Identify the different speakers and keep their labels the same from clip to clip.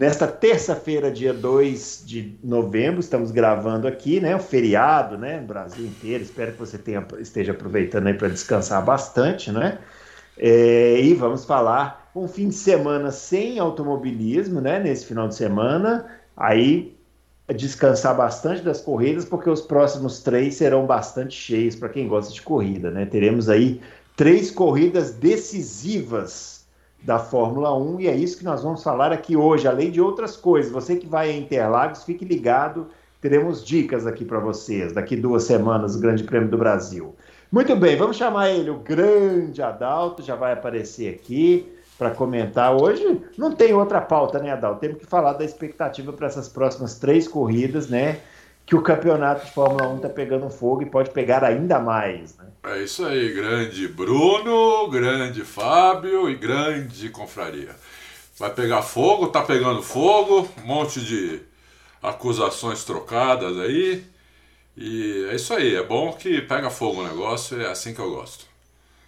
Speaker 1: Nesta terça-feira, dia 2 de novembro, estamos gravando aqui, né? Um feriado, né? No Brasil inteiro. Espero que você tenha, esteja aproveitando aí para descansar bastante, né? É, e vamos falar um fim de semana sem automobilismo, né? Nesse final de semana. Aí descansar bastante das corridas, porque os próximos três serão bastante cheios para quem gosta de corrida, né? Teremos aí três corridas decisivas da Fórmula 1 e é isso que nós vamos falar aqui hoje, além de outras coisas. Você que vai a Interlagos, fique ligado, teremos dicas aqui para vocês daqui duas semanas, o Grande Prêmio do Brasil. Muito bem, vamos chamar ele, o grande Adalto, já vai aparecer aqui para comentar. Hoje não tem outra pauta, né, Adalto? Temos que falar da expectativa para essas próximas três corridas, né? Que o campeonato de Fórmula 1 está pegando fogo e pode pegar ainda mais. Né?
Speaker 2: É isso aí, grande Bruno, grande Fábio e grande confraria. Vai pegar fogo, tá pegando fogo, um monte de acusações trocadas aí. E é isso aí, é bom que pega fogo o negócio, é assim que eu gosto.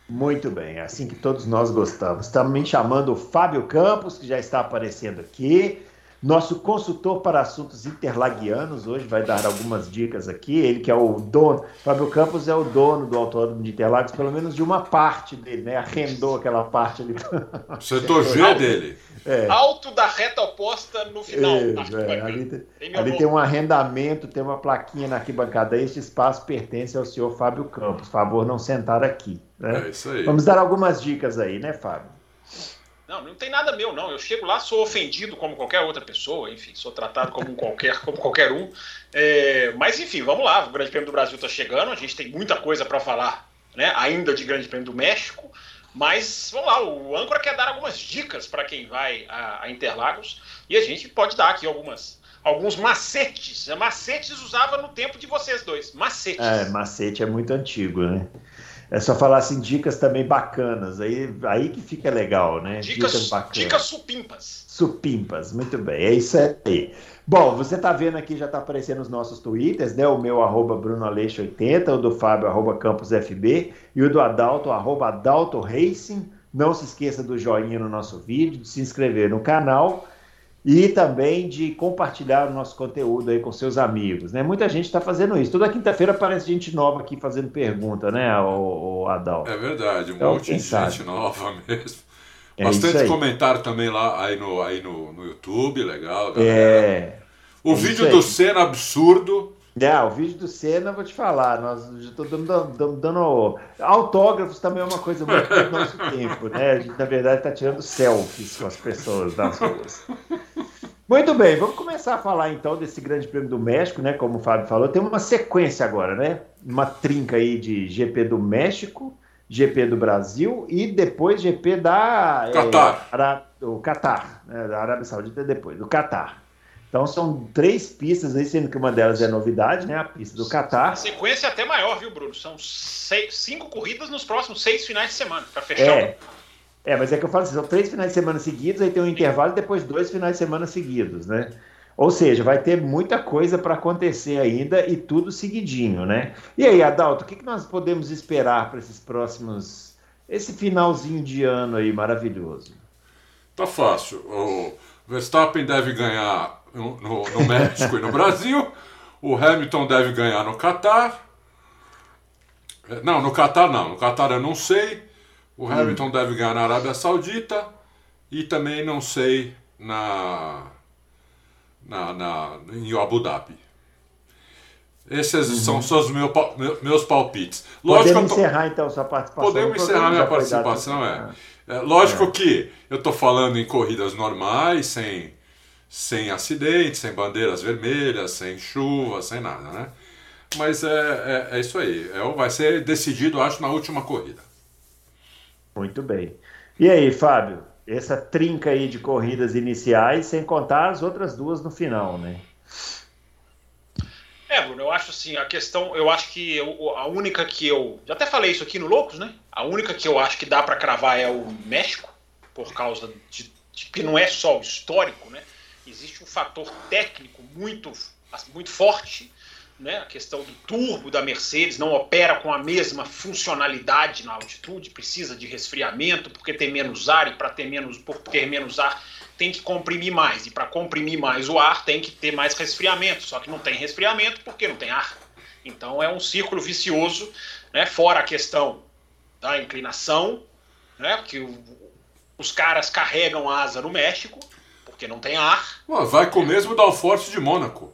Speaker 1: Muito bem, é assim que todos nós gostamos. Estamos me chamando o Fábio Campos, que já está aparecendo aqui. Nosso consultor para assuntos interlaguianos hoje vai dar algumas dicas aqui. Ele que é o dono, Fábio Campos é o dono do Autódromo de Interlagos, pelo menos de uma parte dele, né? Arrendou aquela parte ali.
Speaker 2: Setor G dele.
Speaker 3: É. Alto da reta oposta no final.
Speaker 1: É, é. Ali, tem, ali tem, um arrendamento, tem uma plaquinha na arquibancada. Este espaço pertence ao senhor Fábio Campos. Favor não sentar aqui. Né?
Speaker 2: É isso aí.
Speaker 1: Vamos dar algumas dicas aí, né, Fábio?
Speaker 3: Não, não tem nada meu, não. Eu chego lá, sou ofendido como qualquer outra pessoa, enfim, sou tratado como qualquer, como qualquer um. É, mas, enfim, vamos lá. O Grande Prêmio do Brasil está chegando, a gente tem muita coisa para falar, né? Ainda de Grande Prêmio do México. Mas vamos lá, o âncora quer dar algumas dicas para quem vai a, a, Interlagos e a gente pode dar aqui algumas, alguns macetes. Macetes usava no tempo de vocês dois. Macetes.
Speaker 1: É, macete é muito antigo, né? É só falar assim, dicas também bacanas. Aí, aí que fica legal, né?
Speaker 3: Dicas, dicas bacanas. Dicas supimpas.
Speaker 1: Supimpas, muito bem. É isso aí. Bom, você tá vendo aqui, já tá aparecendo os nossos twitters, né? O meu, arroba BrunoAleixo80, o do Fábio, arroba CampusFB, e o do Adalto, arroba Adalto Racing. Não se esqueça do joinha no nosso vídeo, de se inscrever no canal e também de compartilhar o nosso conteúdo aí com seus amigos, né? Muita gente está fazendo isso. Toda quinta-feira aparece gente nova aqui fazendo pergunta, né, o, o Adal?
Speaker 2: É verdade, um então, monte de sabe? gente nova mesmo. É Bastante comentário também lá aí no, aí no, no YouTube, legal. Galera. É. O é vídeo do Senna absurdo.
Speaker 1: É, o vídeo do Senna, vou te falar, nós estou dando, dando, dando, autógrafos também é uma coisa muito do nosso tempo, né? A gente, na verdade, está tirando selfies com as pessoas nas ruas. Muito bem, vamos começar a falar então desse Grande Prêmio do México, né? Como o Fábio falou, tem uma sequência agora, né? Uma trinca aí de GP do México, GP do Brasil e depois GP da
Speaker 2: Qatar.
Speaker 1: É, Ara, o Qatar, né? da Arábia Saudita depois, do Qatar. Então são três pistas aí, sendo que uma delas é novidade, né? A pista do Qatar. A
Speaker 3: sequência é até maior, viu, Bruno? São seis, cinco corridas nos próximos seis finais de semana, para fechar.
Speaker 1: É. é, mas é que eu falo assim, são três finais de semana seguidos, aí tem um intervalo e depois dois finais de semana seguidos, né? Ou seja, vai ter muita coisa para acontecer ainda e tudo seguidinho, né? E aí, Adalto, o que, que nós podemos esperar para esses próximos. esse finalzinho de ano aí maravilhoso?
Speaker 2: Tá fácil. O Verstappen deve ganhar no, no, México e no Brasil. O Hamilton deve ganhar no Catar. É, não, no Catar não. No Catar eu não sei. O hum. Hamilton hum. deve ganhar na Arábia Saudita. E também não sei na, na, na em Abu Dhabi. Esses uhum. são, são os meus, meus palpites.
Speaker 1: Lógico Podemos tô... encerrar então sua participação.
Speaker 2: Podemos encerrar minha participação, é. é. Lógico é. que eu estou falando em corridas normais, sem sem acidentes, sem bandeiras vermelhas, sem chuva, sem nada, né? Mas é, é, é isso aí. É, vai ser decidido, acho, na última corrida.
Speaker 1: Muito bem. E aí, Fábio? essa trinca aí de corridas iniciais, sem contar as outras duas no final, né?
Speaker 3: É, Bruno, eu acho assim, a questão, eu acho que eu, a única que eu, já até falei isso aqui no Loucos, né? A única que eu acho que dá para cravar é o México, por causa de, de que não é só o histórico, né? Existe um fator técnico muito, muito forte, né? A questão do turbo da Mercedes não opera com a mesma funcionalidade na altitude, precisa de resfriamento porque tem menos ar e para ter menos, por ter menos ar tem que comprimir mais. E para comprimir mais o ar, tem que ter mais resfriamento. Só que não tem resfriamento porque não tem ar. Então é um círculo vicioso, né? fora a questão da inclinação, né? que o, os caras carregam asa no México, porque não tem ar.
Speaker 2: vai com o mesmo Dalforce de Mônaco.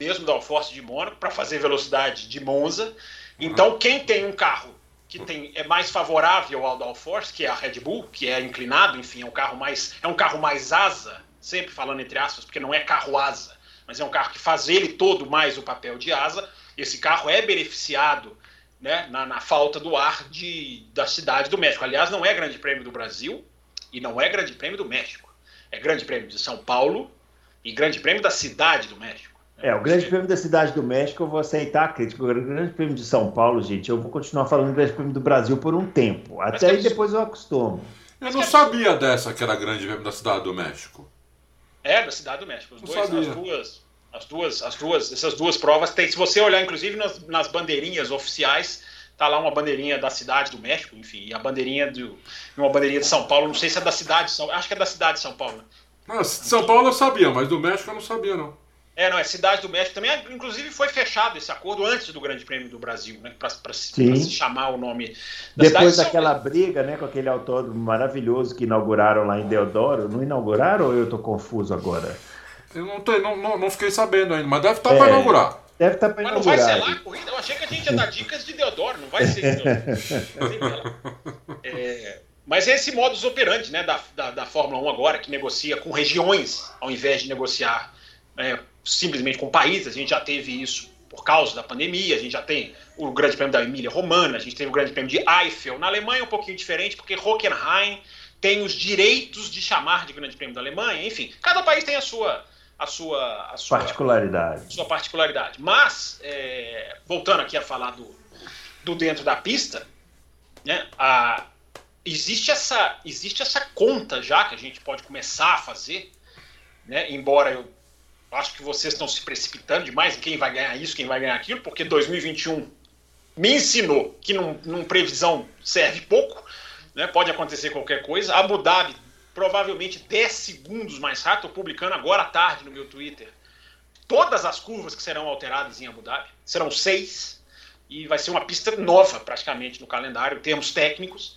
Speaker 3: Mesmo Dalforce de Mônaco, para fazer velocidade de Monza. Então, quem tem um carro que tem, é mais favorável ao downforce, que é a Red Bull, que é inclinado, enfim, é um carro mais é um carro mais asa, sempre falando entre aspas, porque não é carro asa, mas é um carro que faz ele todo mais o papel de asa. Esse carro é beneficiado né, na, na, falta do ar de, da cidade do México. Aliás, não é Grande Prêmio do Brasil e não é Grande Prêmio do México. É Grande Prêmio de São Paulo e Grande Prêmio da cidade do México.
Speaker 1: É, o Grande Prêmio da Cidade do México eu vou aceitar a crítica. O Grande Prêmio de São Paulo, gente, eu vou continuar falando do Grande Prêmio do Brasil por um tempo. Até aí depois eu acostumo.
Speaker 2: Eu não sabia dessa que era Grande Prêmio da Cidade do México.
Speaker 3: É, da Cidade do México. Os dois, as duas, as duas, as duas, essas duas provas tem. Se você olhar, inclusive, nas, nas bandeirinhas oficiais, tá lá uma bandeirinha da cidade do México, enfim, e a bandeirinha do. Uma bandeirinha de São Paulo, não sei se é da cidade de São Acho que é da cidade de São Paulo. Né?
Speaker 2: Não, São Paulo eu sabia, mas do México eu não sabia, não.
Speaker 3: É, não, é Cidade do México também. Inclusive foi fechado esse acordo antes do Grande Prêmio do Brasil, né? Para se chamar o nome
Speaker 1: da Depois cidade. daquela briga, né, com aquele autódromo maravilhoso que inauguraram lá em Deodoro. Não inauguraram ou eu estou confuso agora?
Speaker 2: Eu não, tô, não, não, não, fiquei sabendo ainda, mas deve estar é, para inaugurar.
Speaker 1: Deve estar tá para inaugurar.
Speaker 3: Mas não vai ser lá a corrida? Eu achei que a gente ia dar dicas de Deodoro, não vai ser é, mas é esse modus operandi né, da, da, da Fórmula 1 agora, que negocia com regiões, ao invés de negociar é, simplesmente com países, a gente já teve isso por causa da pandemia, a gente já tem o Grande Prêmio da Emília Romana, a gente teve o Grande Prêmio de Eiffel. Na Alemanha é um pouquinho diferente, porque Hockenheim tem os direitos de chamar de Grande Prêmio da Alemanha, enfim, cada país tem a sua a sua, a sua
Speaker 1: particularidade.
Speaker 3: Sua particularidade. Mas, é, voltando aqui a falar do, do dentro da pista, né, a, existe, essa, existe essa conta já que a gente pode começar a fazer, né, embora eu acho que vocês estão se precipitando demais em quem vai ganhar isso, quem vai ganhar aquilo, porque 2021 me ensinou que num, num previsão serve pouco, né? pode acontecer qualquer coisa. Abu Dhabi, provavelmente 10 segundos mais rápido, estou publicando agora à tarde no meu Twitter todas as curvas que serão alteradas em Abu Dhabi, serão seis, e vai ser uma pista nova praticamente no calendário, em termos técnicos.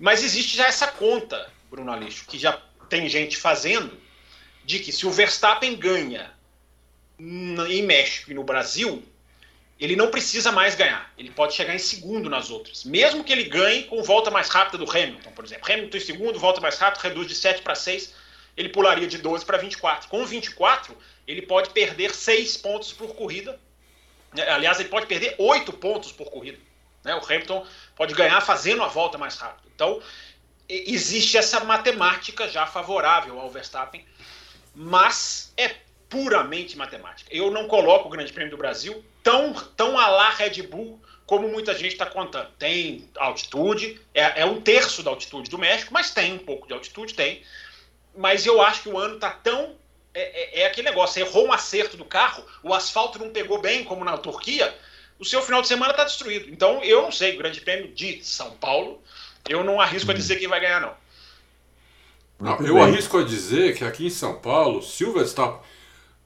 Speaker 3: Mas existe já essa conta, Bruno Aleixo, que já tem gente fazendo, de que se o Verstappen ganha em México e no Brasil, ele não precisa mais ganhar. Ele pode chegar em segundo nas outras. Mesmo que ele ganhe com volta mais rápida do Hamilton, por exemplo. Hamilton em segundo, volta mais rápido, reduz de 7 para 6, ele pularia de 12 para 24. Com 24, ele pode perder 6 pontos por corrida. É, aliás, ele pode perder 8 pontos por corrida. Né? O Hamilton pode ganhar fazendo a volta mais rápida. Então, existe essa matemática já favorável ao Verstappen mas é puramente matemática. Eu não coloco o Grande Prêmio do Brasil tão, tão a lá Red Bull como muita gente está contando. Tem altitude, é, é, um terço da altitude do México, mas tem um pouco de altitude, tem. Mas eu acho que o ano está tão. É, é, é aquele negócio, errou um acerto do carro, o asfalto não pegou bem, como na Turquia, o seu final de semana está destruído. Então, eu não sei, o Grande Prêmio de São Paulo, eu não arrisco a dizer quem vai ganhar, não.
Speaker 2: Não, eu bem. arrisco a dizer que aqui em São Paulo, Silverstone.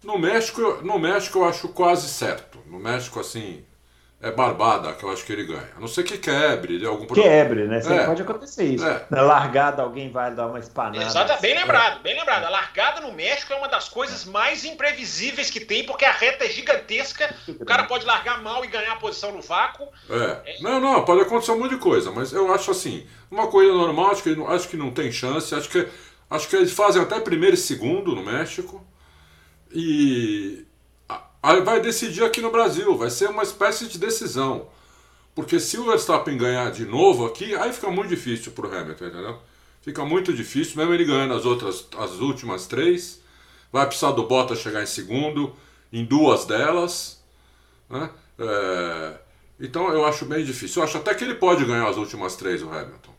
Speaker 2: No México, no México eu acho quase certo. No México, assim, é barbada que eu acho que ele ganha. A não ser que quebre de algum
Speaker 1: problema. Quebre, né? Sempre é. pode acontecer isso. É. Na largada alguém vai dar uma espanada.
Speaker 3: Exato, bem lembrado, bem lembrado. A largada no México é uma das coisas mais imprevisíveis que tem, porque a reta é gigantesca, o cara pode largar mal e ganhar a posição no vácuo.
Speaker 2: É. é. Não, não, pode acontecer um monte de coisa, mas eu acho assim, uma coisa normal, acho que, acho que não tem chance, acho que, acho que eles fazem até primeiro e segundo no México. E vai decidir aqui no Brasil, vai ser uma espécie de decisão. Porque se o Verstappen ganhar de novo aqui, aí fica muito difícil pro Hamilton, entendeu? Fica muito difícil, mesmo ele ganhando as outras, as últimas três. Vai precisar do Bottas chegar em segundo, em duas delas. Né? É, então eu acho bem difícil. Eu acho até que ele pode ganhar as últimas três, o Hamilton.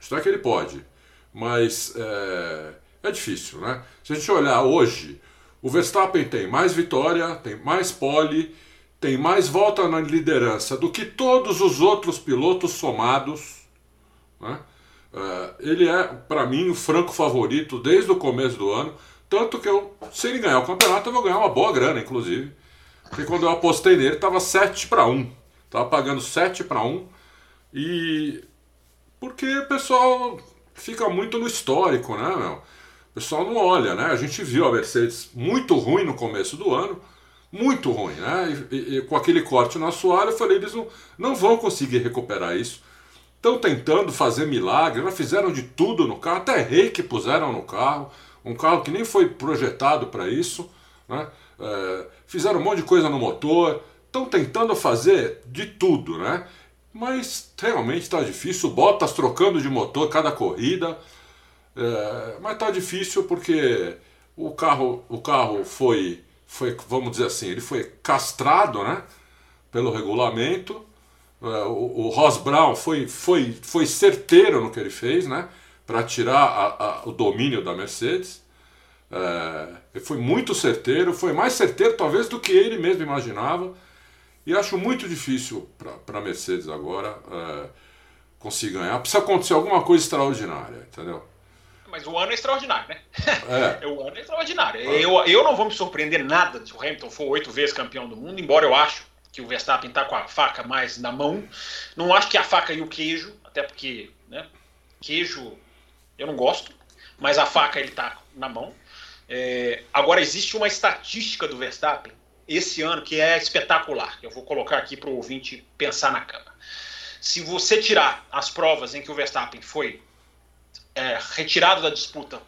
Speaker 2: Acho até que ele pode. Mas é, é difícil, né? Se a gente olhar hoje, o Verstappen tem mais vitória, tem mais pole, tem mais volta na liderança do que todos os outros pilotos somados. Né? É, ele é, para mim, o franco favorito desde o começo do ano. Tanto que eu, se ele ganhar o campeonato, eu vou ganhar uma boa grana, inclusive. Porque quando eu apostei nele, estava 7 para 1. Estava pagando 7 para 1. E. Porque o pessoal fica muito no histórico, né, meu? O pessoal não olha, né? A gente viu a Mercedes muito ruim no começo do ano muito ruim, né? E, e, com aquele corte no assoalho, eu falei, eles não, não vão conseguir recuperar isso. Estão tentando fazer milagre, já fizeram de tudo no carro, até rei que puseram no carro, um carro que nem foi projetado para isso, né? É, fizeram um monte de coisa no motor, estão tentando fazer de tudo, né? Mas realmente está difícil, Bottas trocando de motor cada corrida, é, mas está difícil porque o carro, o carro foi foi, vamos dizer assim, ele foi castrado né, pelo regulamento. É, o, o Ross Brown foi, foi, foi certeiro no que ele fez, né, para tirar a, a, o domínio da Mercedes. É, ele foi muito certeiro, foi mais certeiro talvez do que ele mesmo imaginava. E acho muito difícil para a Mercedes agora é, conseguir ganhar. Precisa acontecer alguma coisa extraordinária, entendeu?
Speaker 3: Mas o ano é extraordinário, né? É. o ano é extraordinário. Eu, eu não vou me surpreender nada se o Hamilton for oito vezes campeão do mundo, embora eu acho que o Verstappen está com a faca mais na mão. Não acho que a faca e o queijo, até porque né, queijo eu não gosto, mas a faca ele está na mão. É, agora, existe uma estatística do Verstappen esse ano que é espetacular. Eu vou colocar aqui para o ouvinte pensar na cama. Se você tirar as provas em que o Verstappen foi é, retirado da disputa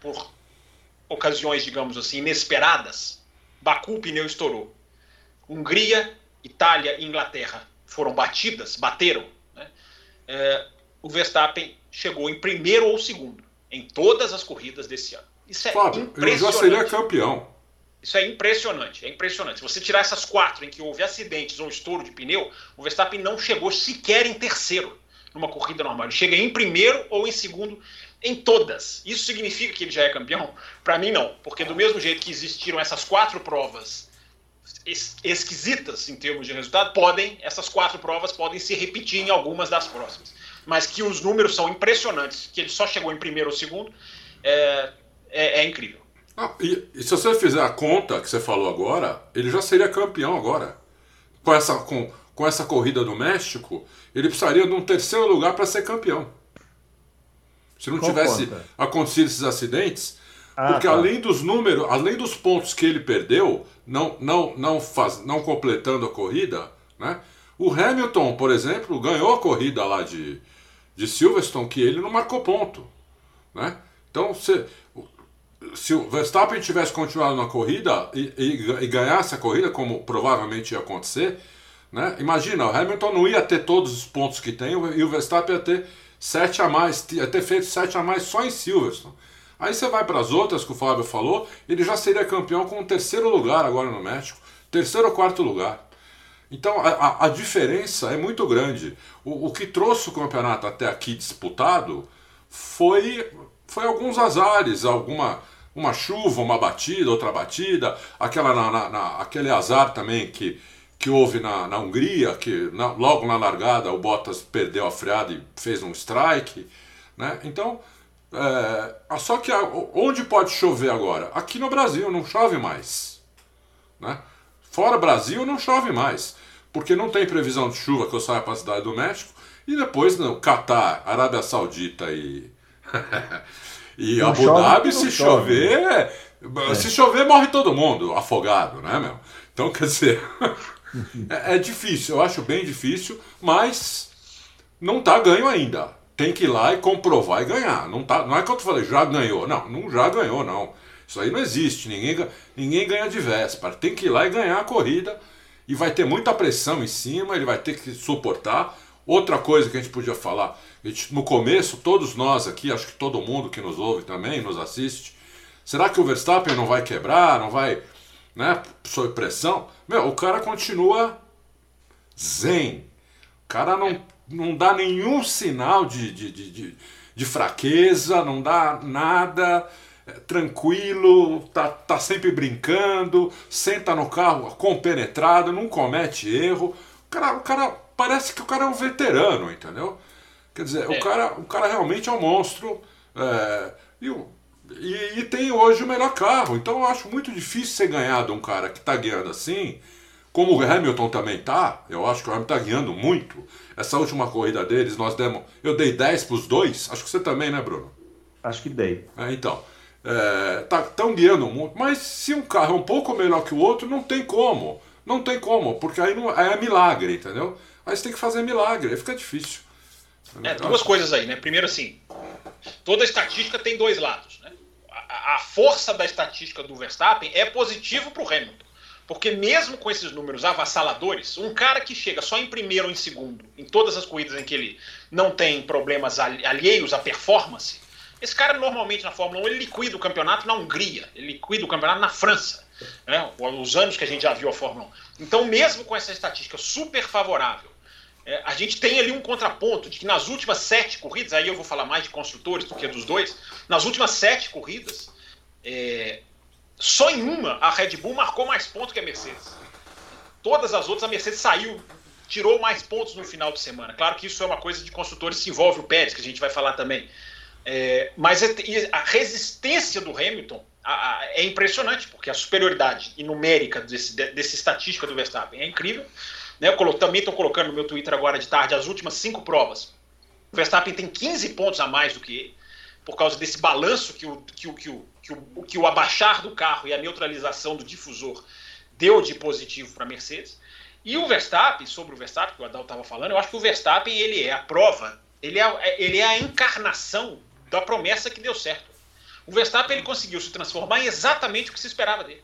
Speaker 3: por ocasiões, digamos assim, inesperadas, Baku o pneu estourou. Hungria, Itália e Inglaterra foram batidas, bateram. Né? É, o Verstappen chegou em primeiro ou segundo em todas as corridas desse ano. Isso é Fábio, impressionante.
Speaker 2: Ele já seria campeão.
Speaker 3: Isso é impressionante, é impressionante. Se você tirar essas quatro em que houve acidentes ou estouro de pneu, o Verstappen não chegou sequer em terceiro numa corrida normal. Ele chega em primeiro ou em segundo em todas. Isso significa que ele já é campeão? Para mim, não. Porque do mesmo jeito que existiram essas quatro provas es esquisitas em termos de resultado, podem, essas quatro provas podem se repetir em algumas das próximas. Mas que os números são impressionantes, que ele só chegou em primeiro ou segundo, é, é, é incrível.
Speaker 2: Ah, e, e, se você fizer a conta que você falou agora, ele já seria campeão agora. Com essa, com, com essa corrida do México, ele precisaria de um terceiro lugar para ser campeão. Se não Qual tivesse conta? acontecido esses acidentes, ah, porque tá. além dos números, além dos pontos que ele perdeu, não, não, não, faz, não completando a corrida, né? O Hamilton, por exemplo, ganhou a corrida lá de, de Silverstone, que ele não marcou ponto. Né? Então, se, se o Verstappen tivesse continuado na corrida e, e, e ganhasse a corrida, como provavelmente ia acontecer, né? Imagina, o Hamilton não ia ter todos os pontos que tem e o Verstappen ia ter sete a mais, ia ter feito sete a mais só em Silverstone. Aí você vai para as outras que o Fábio falou, ele já seria campeão com o terceiro lugar agora no México, terceiro ou quarto lugar. Então a, a, a diferença é muito grande. O, o, que trouxe o campeonato até aqui disputado foi, foi alguns azares, alguma uma chuva, uma batida, outra batida, aquela na, na, na, aquele azar também que que houve na, na Hungria, que na, logo na largada o Bottas perdeu a freada e fez um strike. Né? Então, é, só que a, onde pode chover agora? Aqui no Brasil não chove mais. Né? Fora Brasil não chove mais, porque não tem previsão de chuva que eu saia para a cidade do México. E depois no Catar, Arábia Saudita e, e Abu Dhabi, se chover, é. se chover morre todo mundo afogado, né, meu? Então, quer dizer, é, é, difícil, eu acho bem difícil, mas não tá ganho ainda. Tem que ir lá e comprovar e ganhar. Não, tá, não é que eu falei, já ganhou. Não, não já ganhou, não. Isso aí não existe. Ninguém, ninguém ganha de véspera. Tem que ir lá e ganhar a corrida. E vai ter muita pressão em cima, ele vai ter que suportar. outra coisa que a gente podia falar, gente, no começo, todos nós aqui, acho que todo mundo que nos ouve também, nos assiste, será que o Verstappen não vai quebrar, não vai, né, sob pressão? Meu, o cara continua zen. O cara não, não dá nenhum sinal de, de, de, de, fraqueza, não dá nada é, tranquilo, tá, tá sempre brincando, senta no carro compenetrado, não comete erro. O cara, o cara parece que o cara é um veterano, entendeu? Quer dizer, é. o, cara, o cara realmente é um monstro. É, e, e, e, tem hoje o melhor carro. Então eu acho muito difícil ser ganhado um cara que está guiando assim, como o Hamilton também tá. Eu acho que o Hamilton está guiando muito. Essa última corrida deles, nós demos. Eu dei 10 para os dois. Acho que você também, né, Bruno?
Speaker 1: Acho que dei.
Speaker 2: É, então. Estão é, guiando muito. Mas se um carro é um pouco melhor que o outro, não tem como. Não tem como, porque aí, não, aí é milagre, entendeu? Aí você tem que fazer milagre, aí fica difícil.
Speaker 3: É, duas coisas aí, né? Primeiro, assim, toda estatística tem dois lados. A força da estatística do Verstappen é positivo para o Hamilton. Porque mesmo com esses números avassaladores, um cara que chega só em primeiro ou em segundo, em todas as corridas em que ele não tem problemas alheios à performance, esse cara normalmente na Fórmula 1 ele liquida o campeonato na Hungria, ele liquida o campeonato na França, né? os anos que a gente já viu a Fórmula 1. Então, mesmo com essa estatística super favorável, é, a gente tem ali um contraponto de que nas últimas sete corridas, aí eu vou falar mais de construtores do que dos dois, nas últimas sete corridas, é, só em uma a Red Bull marcou mais pontos que a Mercedes. Todas as outras a Mercedes saiu, tirou mais pontos no final de semana. Claro que isso é uma coisa de construtores se envolve o Pérez, que a gente vai falar também. É, mas é, a resistência do Hamilton a, a, é impressionante, porque a superioridade numérica desse, desse estatística do Verstappen é incrível. Né? Eu também estou colocando no meu Twitter agora de tarde as últimas cinco provas. O Verstappen tem 15 pontos a mais do que ele, por causa desse balanço que o, que o, que o, que o, que o abaixar do carro e a neutralização do difusor deu de positivo para a Mercedes. E o Verstappen, sobre o Verstappen, que o Adal estava falando, eu acho que o Verstappen ele é a prova, ele é, ele é a encarnação da promessa que deu certo. O Verstappen ele conseguiu se transformar em exatamente o que se esperava dele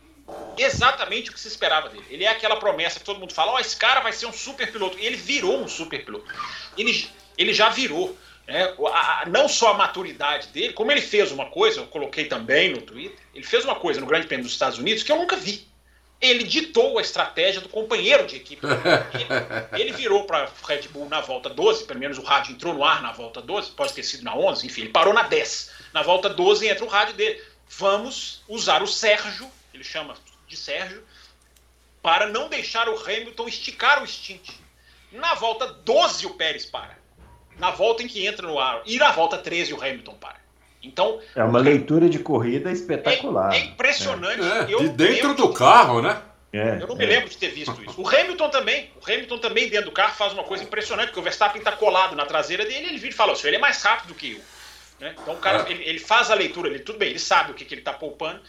Speaker 3: exatamente o que se esperava dele. Ele é aquela promessa que todo mundo fala: ó, oh, esse cara vai ser um super piloto. E ele virou um super piloto. Ele, ele já virou. Né? A, não só a maturidade dele, como ele fez uma coisa, eu coloquei também no Twitter, ele fez uma coisa no Grande Prêmio dos Estados Unidos que eu nunca vi. Ele ditou a estratégia do companheiro de equipe. Ele, ele virou para Red Bull na volta 12, pelo menos o rádio entrou no ar na volta 12, pode ter sido na 11, enfim, ele parou na 10. Na volta 12 entra o rádio dele. Vamos usar o Sérgio ele chama de Sérgio, para não deixar o Hamilton esticar o stint. Na volta 12 o Pérez para. Na volta em que entra no ar. E na volta 13 o Hamilton para. Então.
Speaker 1: É uma leitura de corrida espetacular.
Speaker 3: É, é impressionante. É.
Speaker 2: De dentro do carro, né?
Speaker 3: É, eu não me é. lembro de ter visto isso. O Hamilton também, o Hamilton também dentro do carro faz uma coisa impressionante, porque o Verstappen está colado na traseira dele, ele vira e fala, ele é mais rápido que eu. Né? Então o cara, é. ele, ele, faz a leitura, ele, tudo bem, ele sabe o que, que ele está poupando,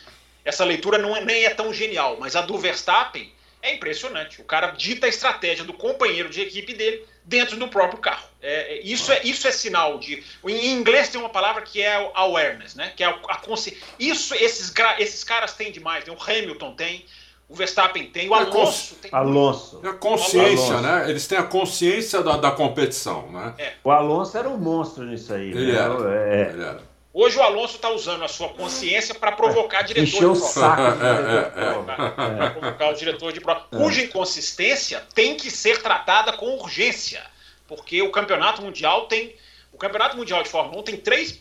Speaker 3: essa leitura não é, nem é tão genial, mas a do Verstappen é impressionante. O cara dita a estratégia do companheiro de equipe dele dentro do próprio carro. É, é isso, é, isso é sinal de. Em inglês tem uma palavra que é awareness, né? Que é a, a consci... Isso esses, esses caras têm demais. Né? O Hamilton tem, o Verstappen tem, o é Alonso tem.
Speaker 1: Alonso.
Speaker 2: É a consciência, né? Eles têm a consciência da, da competição, né?
Speaker 1: É. O Alonso era um monstro nisso aí.
Speaker 2: Ele,
Speaker 1: né?
Speaker 2: era. É. Ele era.
Speaker 3: Hoje o Alonso está usando a sua consciência para provocar diretor
Speaker 1: Encheu o saco.
Speaker 3: Para provocar o diretor de prova. Cuja inconsistência tem que ser tratada com urgência. Porque o campeonato mundial tem. O campeonato mundial de Fórmula 1 tem três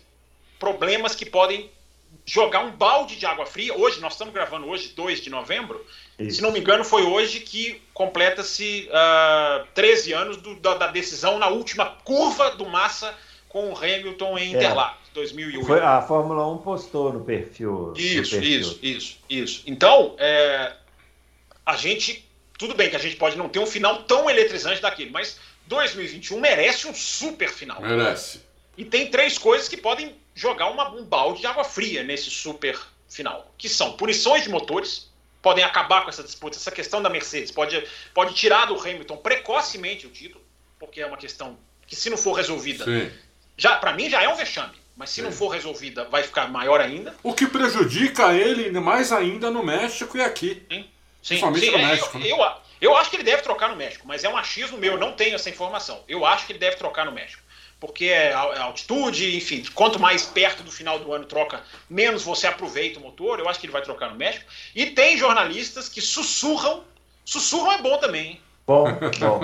Speaker 3: problemas que podem jogar um balde de água fria. Hoje, nós estamos gravando hoje, 2 de novembro. Isso. Se não me engano, foi hoje que completa-se uh, 13 anos do, da, da, decisão na última curva do Massa com o Hamilton em é. Interlagos. 2008.
Speaker 1: Foi, a Fórmula 1 postou no perfil.
Speaker 3: Isso,
Speaker 1: no perfil.
Speaker 3: isso, isso, isso. Então, é, a gente. Tudo bem que a gente pode não ter um final tão eletrizante daquele, mas 2021 merece um super final.
Speaker 2: Merece.
Speaker 3: E tem três coisas que podem jogar uma, um balde de água fria nesse super final, que são punições de motores, podem acabar com essa disputa, essa questão da Mercedes, pode, pode tirar do Hamilton precocemente o título, porque é uma questão que se não for resolvida, já para mim já é um vexame. Mas se não for resolvida, vai ficar maior ainda.
Speaker 2: O que prejudica ele mais ainda no México e aqui.
Speaker 3: Sim, sim, sim no é, México. Eu, né? eu, Eu acho que ele deve trocar no México, mas é um achismo meu, não tenho essa informação. Eu acho que ele deve trocar no México. Porque é, é altitude, enfim, quanto mais perto do final do ano troca, menos você aproveita o motor. Eu acho que ele vai trocar no México. E tem jornalistas que sussurram. Sussurram é bom também, hein?
Speaker 1: Bom, bom.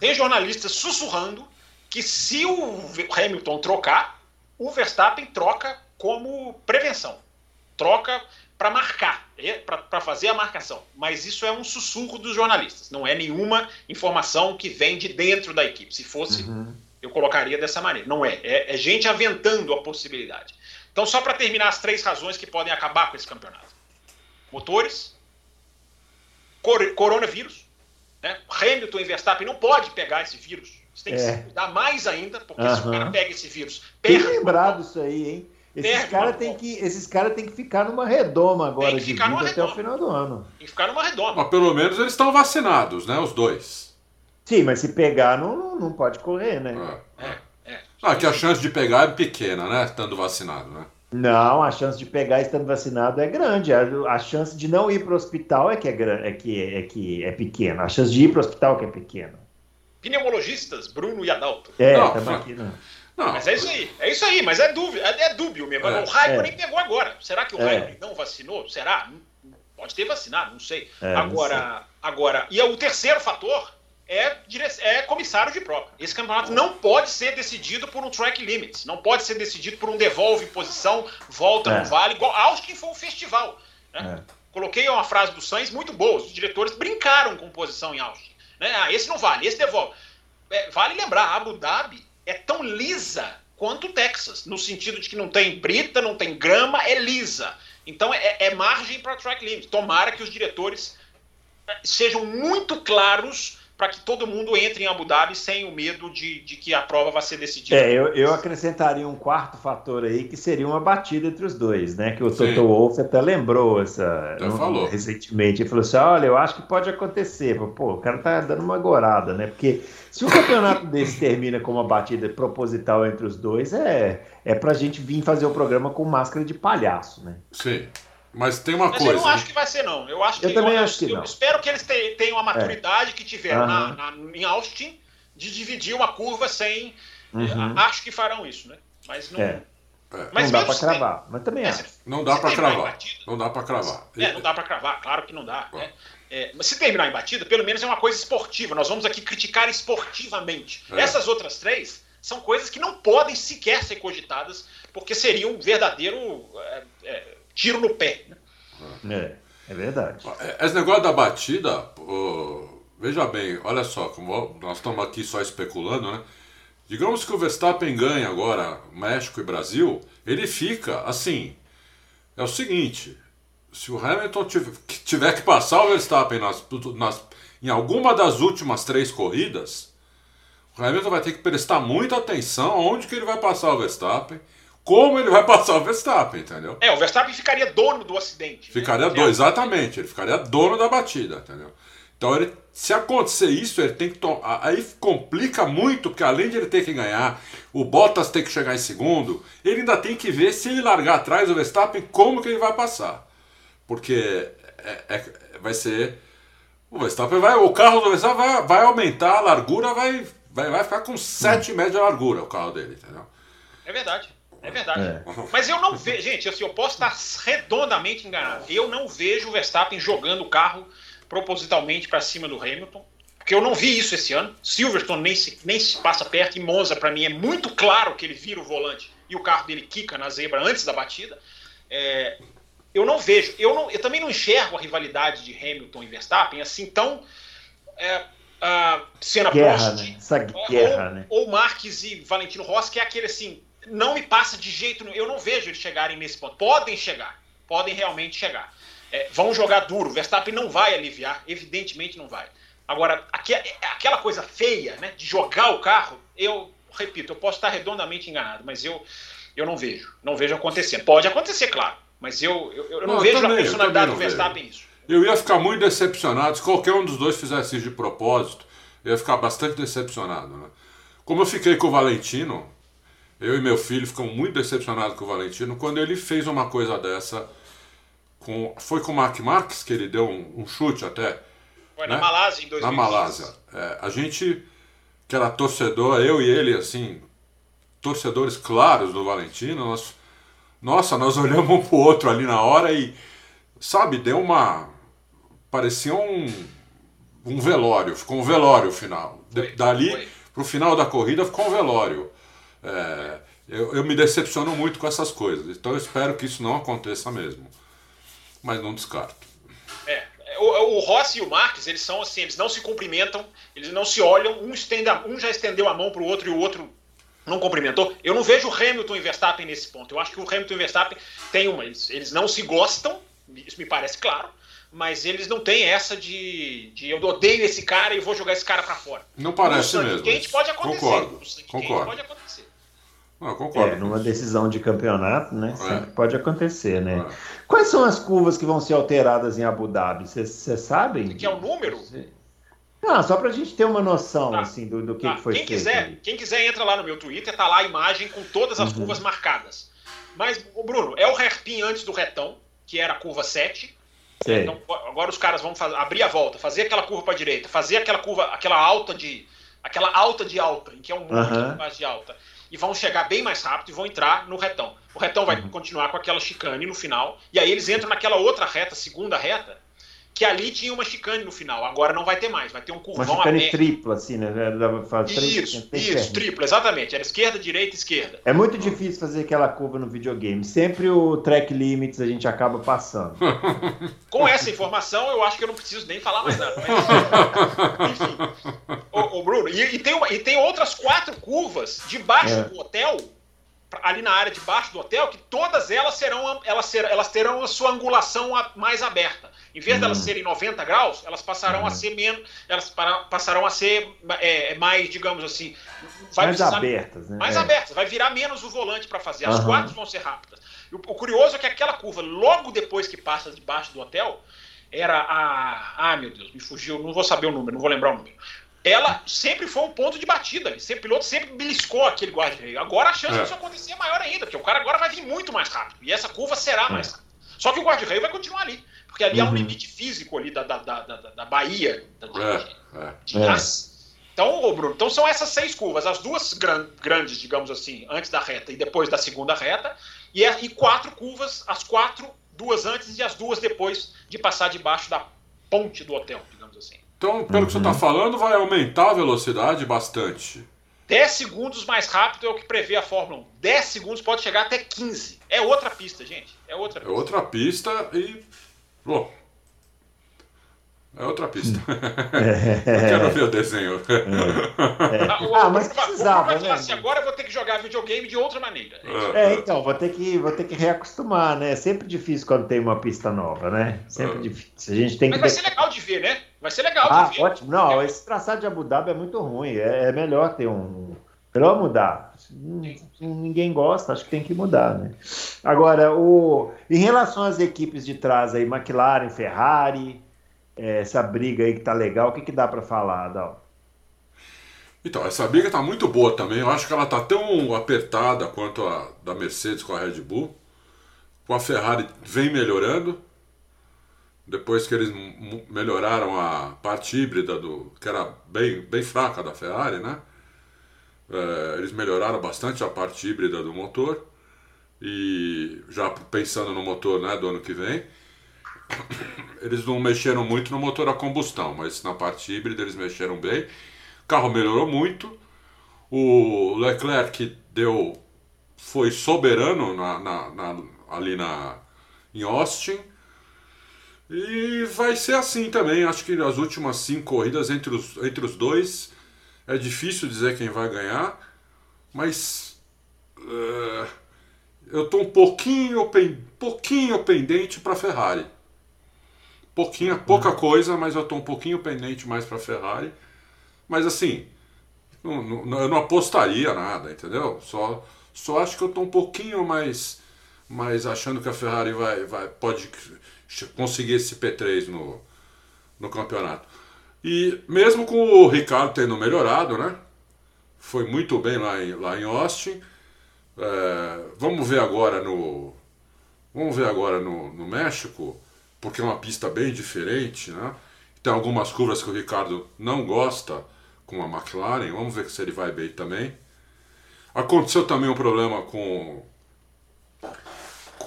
Speaker 3: Tem jornalistas sussurrando que se o Hamilton trocar, o Verstappen troca como prevenção. Troca para marcar, para fazer a marcação. Mas isso é um sussurro dos jornalistas, não é nenhuma informação que vem de dentro da equipe. Se fosse, uhum. eu colocaria dessa maneira. Não é. é. É gente aventando a possibilidade. Então, só para terminar as três razões que podem acabar com esse campeonato: motores, cor coronavírus. Né? Hamilton e Verstappen não pode pegar esse vírus. Você tem que é. se cuidar mais ainda, porque uhum. se o cara pega esse vírus,
Speaker 1: perde. Tem lembrado isso aí, hein? Esses caras têm que, esses cara tem que ficar numa redoma agora de vida até o final do ano.
Speaker 3: Tem que ficar numa redoma.
Speaker 2: Mas pelo menos eles estão vacinados, né? Os dois.
Speaker 1: Sim, mas se pegar não, não pode correr, né?
Speaker 2: É, é. é. Ah, que a chance de pegar é pequena, né? Estando vacinado, né?
Speaker 1: Não, a chance de pegar estando vacinado é grande. A, a chance de não ir para o hospital é que é, é, que, é que é pequena. A chance de ir para o hospital é que é pequena.
Speaker 3: Pneumologistas, Bruno e Adalto.
Speaker 1: É, estamos aqui, né?
Speaker 3: Não. Mas é isso aí, é isso aí, mas é dúvio, é, é dúbio mesmo. É. O Raikkonen é. pegou agora. Será que o é. Raikkonen não vacinou? Será? Pode ter vacinado, não sei. É, agora, não sei. agora, e o terceiro fator é, é comissário de prova. Esse campeonato não pode ser decidido por um track limits, não pode ser decidido por um devolve posição, volta é. no vale, igual Austin foi um festival. Né? É. Coloquei uma frase do Sainz muito boa, os diretores brincaram com posição em Austin. Né? Ah, esse não vale, esse devolve. É, vale lembrar, Abu Dhabi é tão lisa quanto o Texas, no sentido de que não tem brita, não tem grama, é lisa. Então é, é margem para track limit. Tomara que os diretores sejam muito claros para que todo mundo entre em Abu Dhabi sem o medo de, de que a prova vai ser decidida.
Speaker 1: É, eu, eu, acrescentaria um quarto fator aí, que seria uma batida entre os dois, né? Que o Sim. Toto Wolff até lembrou essa,
Speaker 2: um, falou.
Speaker 1: recentemente. Ele falou assim: olha, eu acho que pode acontecer. Pô, o cara tá dando uma gorada, né? Porque se o campeonato desse termina com uma batida proposital entre os dois, é, é pra gente vir fazer o programa com máscara de palhaço, né?
Speaker 2: Sim. Mas tem uma
Speaker 3: Mas
Speaker 2: coisa.
Speaker 3: eu não acho que vai ser, não. Eu acho
Speaker 1: eu
Speaker 3: que.
Speaker 1: Também
Speaker 3: eu,
Speaker 1: acho que
Speaker 3: eu
Speaker 1: não.
Speaker 3: espero que eles tenham a maturidade é. que tiveram uhum. na, na, em Austin de dividir uma curva sem. Uhum. Acho que farão isso, né? Mas não. É.
Speaker 1: É. Mas não dá para cravar, mas também é, acho.
Speaker 2: Não dá para cravar. Não dá para cravar.
Speaker 3: É, não dá para cravar, claro que não dá. Né? É, mas se terminar em batida, pelo menos é uma coisa esportiva. Nós vamos aqui criticar esportivamente. É. Essas outras três são coisas que não podem sequer ser cogitadas, porque seria um verdadeiro é, é, tiro no pé. Né?
Speaker 1: É, é verdade.
Speaker 2: É, esse negócio da batida, veja bem, olha só, como nós estamos aqui só especulando, né? Digamos que o Verstappen ganha agora México e Brasil, ele fica assim. É o seguinte: se o Hamilton tiver que passar o Verstappen nas, nas, em alguma das últimas três corridas, o Hamilton vai ter que prestar muita atenção onde que ele vai passar o Verstappen como ele vai passar o Verstappen, entendeu?
Speaker 3: É, o Verstappen ficaria dono do acidente.
Speaker 2: Né? Ficaria né? dono, exatamente, ele ficaria dono da batida, entendeu? Então, ele, se acontecer isso, ele tem que tomar. Aí complica muito, porque além de ele ter que ganhar, o Bottas tem que chegar em segundo, ele ainda tem que ver se ele largar atrás o Verstappen, como que ele vai passar. Porque é, é, vai ser. O Verstappen vai. O carro do Verstappen vai, vai aumentar a largura, vai, vai, vai ficar com 7 metros de largura o carro dele, entendeu?
Speaker 3: É verdade. É verdade. É. Mas eu não vejo, gente, assim, eu posso estar redondamente enganado. Eu não vejo o Verstappen jogando o carro propositalmente para cima do Hamilton, porque eu não vi isso esse ano. Silverstone nem se, nem se passa perto, e Monza, para mim, é muito claro que ele vira o volante e o carro dele quica na zebra antes da batida. É, eu não vejo, eu, não, eu também não enxergo a rivalidade de Hamilton e Verstappen assim tão. É, uh, cena
Speaker 1: guerra, Prost, né? Essa guerra,
Speaker 3: ou,
Speaker 1: né?
Speaker 3: ou Marques e Valentino Rossi, que é aquele assim não me passa de jeito nenhum. Eu não vejo eles chegarem nesse ponto. Podem chegar, podem realmente chegar. É, vão jogar duro. Verstappen não vai aliviar, evidentemente não vai. Agora, aquela coisa feia, né, de jogar o carro, eu repito, eu posso estar redondamente enganado, mas eu, eu não vejo, não vejo acontecendo. Pode acontecer, claro, mas eu, eu, eu não, não, vejo também, a personalidade do Verstappen
Speaker 2: vejo.
Speaker 3: isso.
Speaker 2: Eu ia ficar muito decepcionado se qualquer um dos dois fizesse isso de propósito. Eu ia ficar bastante decepcionado, né? Como eu fiquei com o Valentino, eu e meu filho ficamos muito decepcionados com o Valentino quando ele fez uma coisa dessa. Com, foi com o Mark Marques que ele deu um, um chute até
Speaker 3: Foi na né? Malásia em 2015.
Speaker 2: Na Malásia. É, a gente, que era torcedor, eu e ele, assim, torcedores claros do Valentino, nós, nossa, nós olhamos um pro outro ali na hora e, sabe, deu uma. parecia um, um velório, ficou um velório final. Foi, Dali foi. pro final da corrida ficou um velório. É, eu, eu me decepciono muito com essas coisas, então eu espero que isso não aconteça mesmo. Mas não descarto.
Speaker 3: É, o, o Rossi e o Marques, eles são assim, eles não se cumprimentam, eles não se olham, um, estende, um já estendeu a mão para o outro e o outro não cumprimentou. Eu não vejo o Hamilton e Verstappen nesse ponto. Eu acho que o Hamilton e o Verstappen têm uma. Eles, eles não se gostam, isso me parece claro, mas eles não têm essa de, de eu odeio esse cara e vou jogar esse cara para fora.
Speaker 2: Não parece mesmo.
Speaker 3: Quente pode acontecer.
Speaker 2: Concordo. Concordo.
Speaker 3: pode acontecer.
Speaker 2: Não, concordo.
Speaker 1: É, numa decisão de campeonato, né? É. Sempre pode acontecer, né? É. Quais são as curvas que vão ser alteradas em Abu Dhabi? Vocês sabem?
Speaker 3: Que é o número?
Speaker 1: Ah, só para a gente ter uma noção tá. assim do, do que, tá. que foi
Speaker 3: quem
Speaker 1: feito.
Speaker 3: Quiser, quem quiser entra lá no meu Twitter, tá lá a imagem com todas as uhum. curvas marcadas. Mas, o Bruno, é o hairpin antes do retão, que era a curva 7. Sei. Então, agora os caras vão fazer, abrir a volta, fazer aquela curva para direita, fazer aquela curva, aquela alta de aquela alta de alta, em que é um monte uhum. de alta e vão chegar bem mais rápido e vão entrar no retão. O retão vai uhum. continuar com aquela chicane no final, e aí eles entram naquela outra reta, segunda reta, que ali tinha uma chicane no final. Agora não vai ter mais, vai ter um curvão
Speaker 1: Uma chicane aberto. tripla, assim, né? Faz
Speaker 3: isso, três, isso, tripla, exatamente. Era esquerda, direita, esquerda.
Speaker 1: É muito difícil fazer aquela curva no videogame. Sempre o track limits a gente acaba passando.
Speaker 3: Com essa informação, eu acho que eu não preciso nem falar mais nada. Mas, enfim. Ô, ô Bruno, e, e, tem uma, e tem outras quatro curvas debaixo é. do hotel ali na área de baixo do hotel, que todas elas serão elas, serão, elas terão a sua angulação mais aberta. Em vez hum. de elas serem 90 graus, elas passarão hum. a ser menos, elas para, passarão a ser é, mais, digamos assim,
Speaker 1: mais abertas, né?
Speaker 3: Mais é. abertas, vai virar menos o volante para fazer. As uhum. quatro vão ser rápidas. O, o, curioso é que aquela curva, logo depois que passa debaixo do hotel, era a. Ah, meu Deus, me fugiu, não vou saber o número, não vou lembrar o número ela sempre foi um ponto de batida. Sempre, o piloto sempre beliscou aquele guarda-reio. Agora a chance é. disso acontecer é maior ainda, porque o cara agora vai vir muito mais rápido. E essa curva será é. mais rápida. Só que o guarda-reio vai continuar ali. Porque ali uhum. há um limite físico ali da, da, da, da, da Bahia. Da, de, é. de é. Então, ô Bruno, então são essas seis curvas. As duas gran, grandes, digamos assim, antes da reta e depois da segunda reta. E, é, e quatro curvas, as quatro, duas antes e as duas depois de passar debaixo da ponte do hotel, digamos assim.
Speaker 2: Então, pelo uhum. que você está falando, vai aumentar a velocidade bastante.
Speaker 3: 10 segundos mais rápido é o que prevê a Fórmula 1. 10 segundos pode chegar até 15. É outra pista, gente. É outra
Speaker 2: é pista. É outra pista e. Bom, é outra pista. É. eu quero ver o desenho.
Speaker 1: É. É. Ah, mas precisava,
Speaker 3: né? Assim, agora eu vou ter que jogar videogame de outra maneira.
Speaker 1: É, então, vou ter, que, vou ter que reacostumar, né? É sempre difícil quando tem uma pista nova, né? Sempre difícil. A gente tem
Speaker 3: mas
Speaker 1: que
Speaker 3: vai ser legal de ver, né? Vai ser legal
Speaker 1: ah, de ver. ótimo. Não, esse traçado de Abu Dhabi é muito ruim. É, é melhor ter um... Melhor mudar. Ninguém gosta, acho que tem que mudar, né? Agora, o... em relação às equipes de trás aí, McLaren, Ferrari essa briga aí que tá legal, o que, que dá para falar, Dal?
Speaker 2: Então, essa briga tá muito boa também. Eu acho que ela tá tão apertada quanto a da Mercedes com a Red Bull. Com a Ferrari vem melhorando. Depois que eles melhoraram a parte híbrida do que era bem, bem fraca da Ferrari, né? É, eles melhoraram bastante a parte híbrida do motor e já pensando no motor né, do ano que vem eles não mexeram muito no motor a combustão, mas na parte híbrida eles mexeram bem. O carro melhorou muito. O Leclerc deu, foi soberano na, na, na, ali na, em Austin. E vai ser assim também. Acho que as últimas cinco corridas entre os, entre os dois é difícil dizer quem vai ganhar, mas uh, eu estou um pouquinho, pouquinho pendente para a Ferrari. Pouquinha, pouca coisa, mas eu estou um pouquinho pendente mais para a Ferrari. Mas assim, não, não, eu não apostaria nada, entendeu? Só, só acho que eu estou um pouquinho mais, mais achando que a Ferrari vai, vai, pode conseguir esse P3 no, no campeonato. E mesmo com o Ricardo tendo melhorado, né? Foi muito bem lá em, lá em Austin. É, vamos ver agora no. Vamos ver agora no, no México porque é uma pista bem diferente, né? tem algumas curvas que o Ricardo não gosta com a McLaren. Vamos ver se ele vai bem também. Aconteceu também um problema com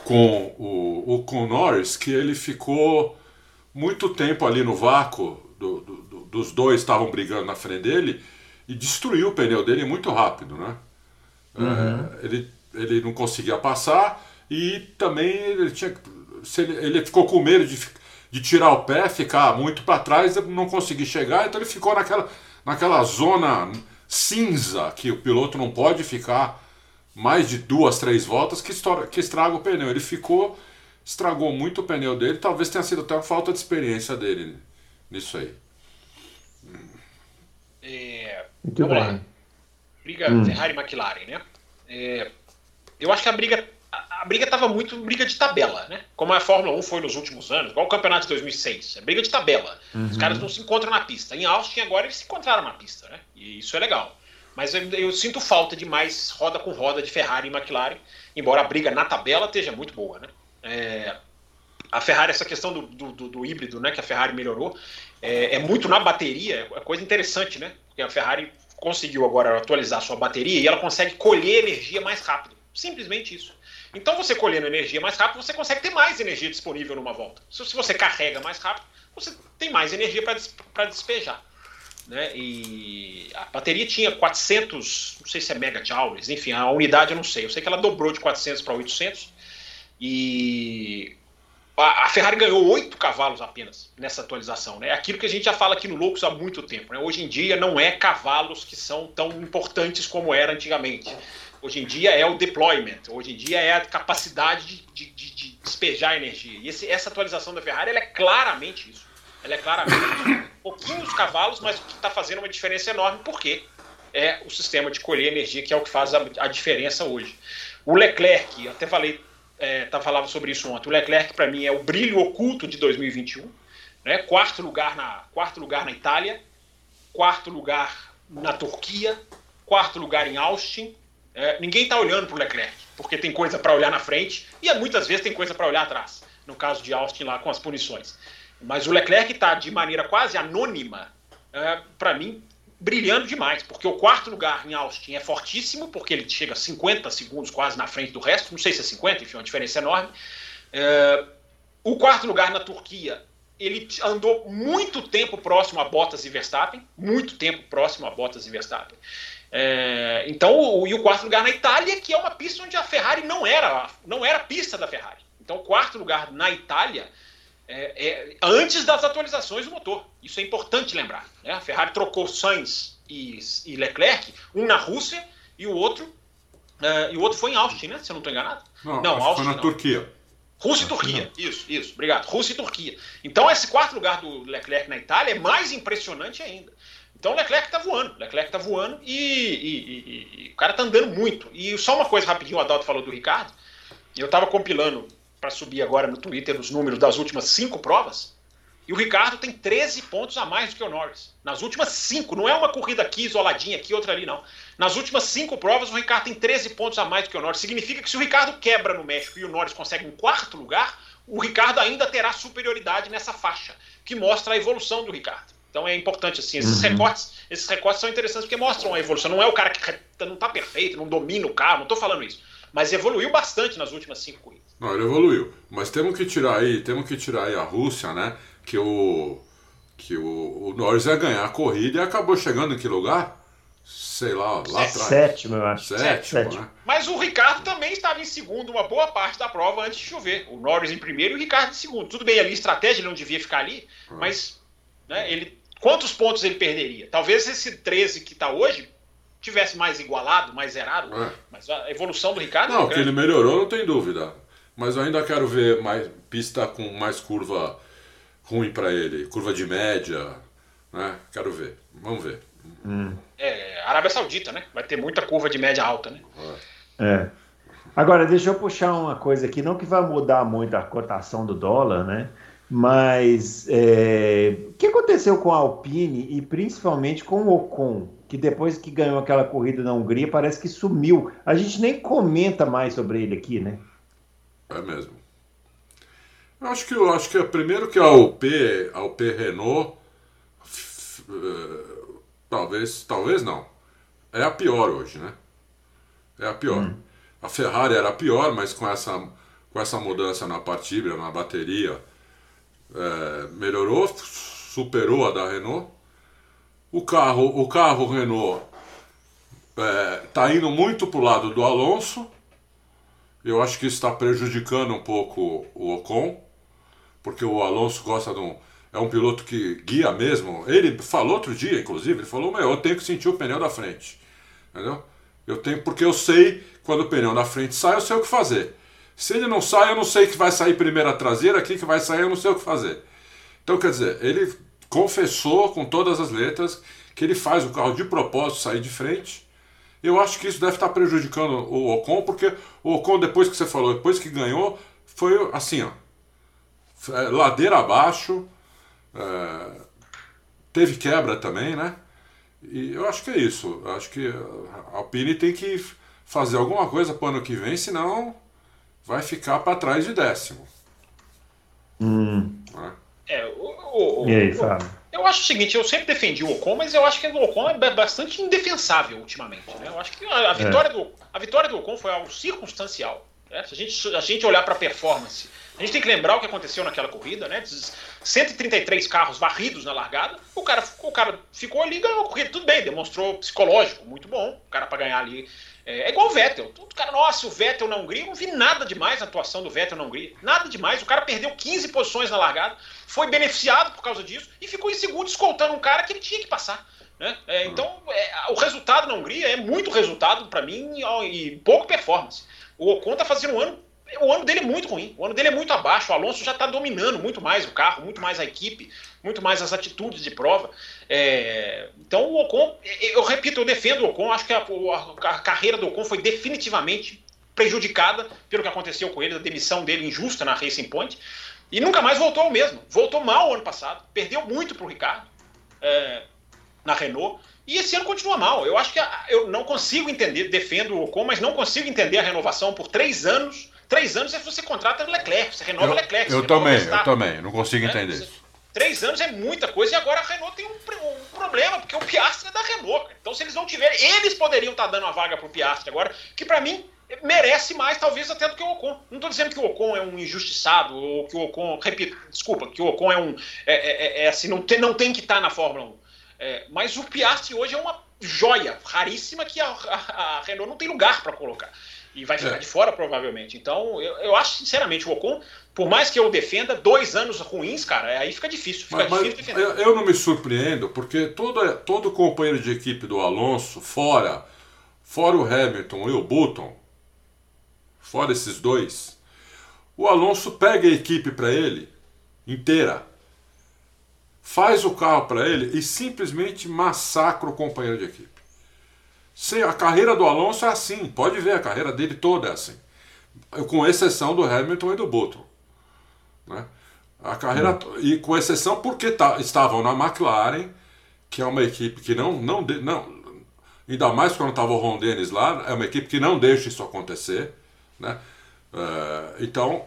Speaker 2: com o, o com o Norris, que ele ficou muito tempo ali no vácuo, do, do, dos dois estavam brigando na frente dele, e destruiu o pneu dele muito rápido, né? Uhum. É, ele, ele não conseguia passar e também ele tinha ele, ele ficou com medo de, de tirar o pé, ficar muito para trás, não conseguir chegar, então ele ficou naquela, naquela zona cinza que o piloto não pode ficar mais de duas, três voltas que, estoura, que estraga o pneu. Ele ficou, estragou muito o pneu dele, talvez tenha sido até a falta de experiência dele nisso aí.
Speaker 3: É, muito vamos bem. lá. Briga hum. Ferrari e McLaren, né? É, eu acho que a briga a, a briga estava muito briga de tabela, né? Como a Fórmula 1 foi nos últimos anos, igual o campeonato de 2006. É briga de tabela. Uhum. Os caras não se encontram na pista. Em Austin agora eles se encontraram na pista, né? E isso é legal. Mas eu, eu, sinto falta de mais roda com roda de Ferrari e McLaren, embora a briga na tabela esteja muito boa, né? É, a Ferrari, essa questão do, do, do, híbrido, né, que a Ferrari melhorou, é, é, muito na bateria, é coisa interessante, né? Porque a Ferrari conseguiu agora atualizar sua bateria e ela consegue colher energia mais rápido. Simplesmente isso. Então, você colhendo energia mais rápido, você consegue ter mais energia disponível numa volta. Se, se você carrega mais rápido, você tem mais energia para despejar. Né? E a bateria tinha 400, não sei se é megajoules, enfim, a unidade eu não sei. Eu sei que ela dobrou de 400 para 800 e a, Ferrari ganhou 8 cavalos apenas nessa atualização. Né? Aquilo que a gente já fala aqui no Loucos há muito tempo. Né? Hoje em dia não é cavalos que são tão importantes como era antigamente. Hoje em dia é o deployment, hoje em dia é a capacidade de, de, de despejar energia. E esse, essa atualização da Ferrari é claramente isso. Ela é claramente pouquinhos cavalos, mas que está fazendo uma diferença enorme, porque é o sistema de colher energia que é o que faz a, a diferença hoje. O Leclerc, até falei, é, tá, falava sobre isso ontem, o Leclerc para mim é o brilho oculto de 2021, né? quarto, lugar na, quarto lugar na Itália, quarto lugar na Turquia, quarto lugar em Austin, é, ninguém está olhando para o Leclerc, porque tem coisa para olhar na frente e muitas vezes tem coisa para olhar atrás. No caso de Austin, lá com as punições. Mas o Leclerc está de maneira quase anônima, é, para mim, brilhando demais, porque o quarto lugar em Austin é fortíssimo, porque ele chega 50 segundos quase na frente do resto, não sei se é 50, enfim, uma diferença enorme. É, o quarto lugar na Turquia, ele andou muito tempo próximo a Bottas e Verstappen, muito tempo próximo a Bottas e Verstappen. É, então, o, e o quarto lugar na Itália, que é uma pista onde a Ferrari não era, não era pista da Ferrari. Então, o quarto lugar na Itália é, é, antes das atualizações do motor. Isso é importante lembrar. Né? A Ferrari trocou Sainz e, e, Leclerc, um na Rússia e o outro uh, e o outro foi em Austin, né? Se eu não estou enganado.
Speaker 2: Não, não Austin, foi na não. Turquia.
Speaker 3: Rússia e Turquia, isso, isso, obrigado. Rússia e Turquia. Então, esse quarto lugar do Leclerc na Itália é mais impressionante ainda. Então o Leclerc está voando, Leclerc está voando e, e, e, e, o cara está andando muito. E só uma coisa rapidinho, o Adalto falou do Ricardo. Eu estava compilando para subir agora no Twitter os números das últimas cinco provas. E o Ricardo tem 13 pontos a mais do que o Norris. Nas últimas cinco, não é uma corrida aqui isoladinha, aqui, outra ali, não. Nas últimas cinco provas, o Ricardo tem 13 pontos a mais do que o Norris. Significa que se o Ricardo quebra no México e o Norris consegue um quarto lugar, o Ricardo ainda terá superioridade nessa faixa, que mostra a evolução do Ricardo. Então é importante assim, esses uhum. recortes, esses recortes são interessantes porque mostram a evolução. Não é o cara que não está perfeito, não domina o carro, não estou falando isso, mas evoluiu bastante nas últimas cinco corridas.
Speaker 2: Não, ele evoluiu, mas temos que tirar aí, temos que tirar aí a Rússia, né? Que o que o, o Norris ia ganhar a corrida e acabou chegando em que lugar? Sei lá, lá atrás.
Speaker 1: Sétimo, eu acho.
Speaker 2: Sétimo, Sétimo. Né?
Speaker 3: Mas o Ricardo também estava em segundo uma boa parte da prova antes de chover. O Norris em primeiro e o Ricardo em segundo. Tudo bem ali, estratégia, ele não devia ficar ali, ah. mas né, ele Quantos pontos ele perderia? Talvez esse 13 que está hoje tivesse mais igualado, mais zerado, é. mas a evolução do Ricardo.
Speaker 2: Não, é que ele melhorou, não tem dúvida. Mas eu ainda quero ver mais pista com mais curva ruim para ele, curva de média, né? Quero ver. Vamos ver.
Speaker 3: Hum. É, Arábia Saudita, né? Vai ter muita curva de média alta, né?
Speaker 1: É. é. Agora, deixa eu puxar uma coisa aqui, não que vai mudar muito a cotação do dólar, né? Mas é, o que aconteceu com a Alpine e principalmente com o Ocon, que depois que ganhou aquela corrida na Hungria parece que sumiu. A gente nem comenta mais sobre ele aqui, né?
Speaker 2: É mesmo. Eu acho que eu acho que é primeiro que a Alp, a Alp Renault uh, talvez, talvez não. É a pior hoje, né? É a pior. Hum. A Ferrari era a pior, mas com essa, com essa mudança na parte híbrida, na bateria, é, melhorou, superou a da Renault. O carro, o carro Renault está é, indo muito para o lado do Alonso. Eu acho que isso está prejudicando um pouco o Ocon, porque o Alonso gosta de um. É um piloto que guia mesmo. Ele falou outro dia, inclusive, ele falou: Meu, eu tenho que sentir o pneu da frente. Entendeu? Eu tenho, porque eu sei quando o pneu da frente sai, eu sei o que fazer. Se ele não sai, eu não sei que vai sair primeira traseira, aqui que vai sair, eu não sei o que fazer. Então, quer dizer, ele confessou com todas as letras que ele faz o carro de propósito sair de frente. Eu acho que isso deve estar prejudicando o Ocon, porque o Ocon, depois que você falou, depois que ganhou, foi assim, ó, é, ladeira abaixo, é, teve quebra também, né? E eu acho que é isso. Eu acho que a Alpine tem que fazer alguma coisa para o ano que vem, senão vai ficar para trás de décimo.
Speaker 1: Hum.
Speaker 3: É, o, o,
Speaker 1: e aí, Fábio?
Speaker 3: Eu acho o seguinte, eu sempre defendi o Ocon, mas eu acho que o Ocon é bastante indefensável ultimamente. Né? Eu acho que a, a vitória, é. do, a vitória do Ocon foi algo circunstancial. Né? Se a gente, a gente olhar para a performance, a gente tem que lembrar o que aconteceu naquela corrida, né? 133 carros varridos na largada, o cara, o cara ficou ali e ganhou a corrida. Tudo bem, demonstrou psicológico, muito bom. O cara para ganhar ali é, é, igual o Vettel. Todo cara, nossa, o Vettel na Hungria, não vi nada demais na atuação do Vettel na Hungria. Nada demais. O cara perdeu 15 posições na largada, foi beneficiado por causa disso e ficou em segundo escoltando um cara que ele tinha que passar. Né? É, então, é, o resultado na Hungria é muito resultado para mim e pouco performance. O Ocon tá fazendo um ano o ano dele é muito ruim, o ano dele é muito abaixo. O Alonso já está dominando muito mais o carro, muito mais a equipe, muito mais as atitudes de prova. É, então o Ocon, eu repito, eu defendo o Ocon, acho que a, a, a, carreira do Ocon foi definitivamente prejudicada pelo que aconteceu com ele, a demissão dele injusta na Racing Point, e nunca mais voltou ao mesmo. Voltou mal o ano passado, perdeu muito para o Ricardo é, na Renault. E esse ano continua mal. Eu acho que eu não consigo entender, defendo o Ocon, mas não consigo entender a renovação por três anos Três anos é você contrata o Leclerc, você renova
Speaker 2: eu,
Speaker 3: o Leclerc.
Speaker 2: Eu também, eu também, não consigo né? entender isso.
Speaker 3: Três anos é muita coisa e agora a Renault tem um, um, problema, porque o Piastri é da Renault. Então, se eles não tiverem, eles poderiam estar dando a vaga para o Piastri agora, que para mim merece mais, talvez até do que o Ocon. Não estou dizendo que o Ocon é um injustiçado, ou que o Ocon, repito, desculpa, que o Ocon é um. É, é, é, é assim, não tem, não tem que estar tá na Fórmula 1. É, mas o Piastri hoje é uma joia raríssima que a, a, a Renault não tem lugar para colocar e vai ficar é. de fora provavelmente. Então, eu, eu acho sinceramente o Ocon, por mais que eu defenda, dois anos ruins, cara, aí fica difícil. Fica
Speaker 2: mas,
Speaker 3: difícil
Speaker 2: mas
Speaker 3: defender.
Speaker 2: Eu, eu, não me surpreendo, porque todo, todo companheiro de equipe do Alonso, fora, fora o Hamilton e o Button, fora esses dois, o Alonso pega a equipe para ele inteira, faz o carro para ele e simplesmente massacra o companheiro de equipe. Sim, a carreira do Alonso é assim, pode ver, a carreira dele toda é assim. Com exceção do Hamilton e do Button. Né? A carreira, hum. E com exceção porque tá, estavam na McLaren, que é uma equipe que não. não, não ainda mais quando estava o Ron Dennis lá, é uma equipe que não deixa isso acontecer. Né? Uh, então,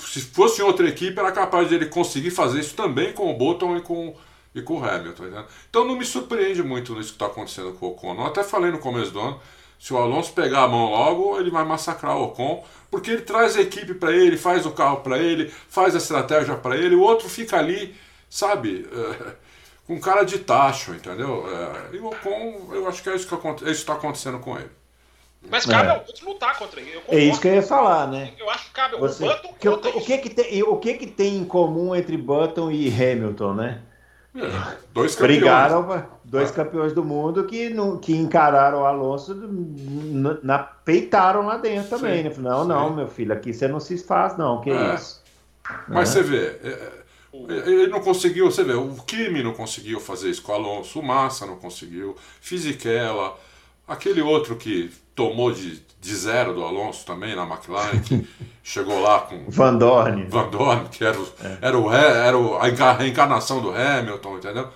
Speaker 2: se fosse outra equipe, era capaz de ele conseguir fazer isso também com o Button e com e com o Hamilton. Né? Então não me surpreende muito isso que está acontecendo com o Ocon. Eu até falei no começo do ano, se o Alonso pegar a mão logo, ele vai massacrar o Ocon, porque ele traz a equipe para ele, faz o carro para ele, faz a estratégia para ele, o outro fica ali, sabe, é, com cara de tacho, entendeu? É, e o Ocon, eu acho que é isso que está acontecendo com ele.
Speaker 3: Mas cabe é. ao outro lutar contra ele.
Speaker 1: É isso que eu ia falar, né?
Speaker 3: Eu acho que cabe
Speaker 1: Você, o Button que, o, o, que, que tem, o que, que tem em comum entre Button e Hamilton, né?
Speaker 2: É, dois campeões.
Speaker 1: Brigaram, dois ah. campeões do mundo que, no, que encararam o Alonso, na, na peitaram lá dentro também, sim, né? Não, sim. não, meu filho, aqui você não se faz, não, que é. isso.
Speaker 2: Mas é. você vê, é, é, ele não conseguiu, você vê, o Kimi não conseguiu fazer isso com o Alonso, o Massa não conseguiu, Fisichella, aquele outro que tomou de, de zero do Alonso também na McLaren, que chegou lá com.
Speaker 1: Van Dorn.
Speaker 2: Van Dorn, que era, o, é. era, o, era o, a reencarnação do Hamilton, entendeu?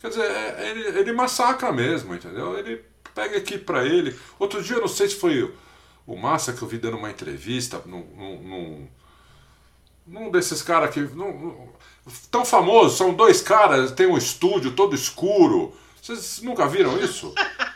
Speaker 2: Quer dizer, é, ele, ele massacra mesmo, entendeu? Ele pega aqui para ele. Outro dia, eu não sei se foi o Massa que eu vi dando uma entrevista num, num, Num desses caras que. Num, tão famoso, são dois caras, tem um estúdio todo escuro. Vocês nunca viram isso?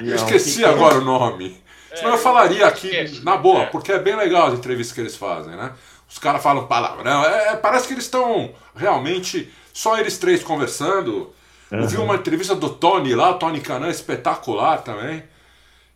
Speaker 2: Eu esqueci agora o nome. Senão eu falaria aqui, na boa, porque é bem legal as entrevistas que eles fazem, né? Os caras falam palavrão. É, parece que eles estão realmente só eles três conversando. Uhum. Eu vi uma entrevista do Tony lá, Tony Canan, espetacular também.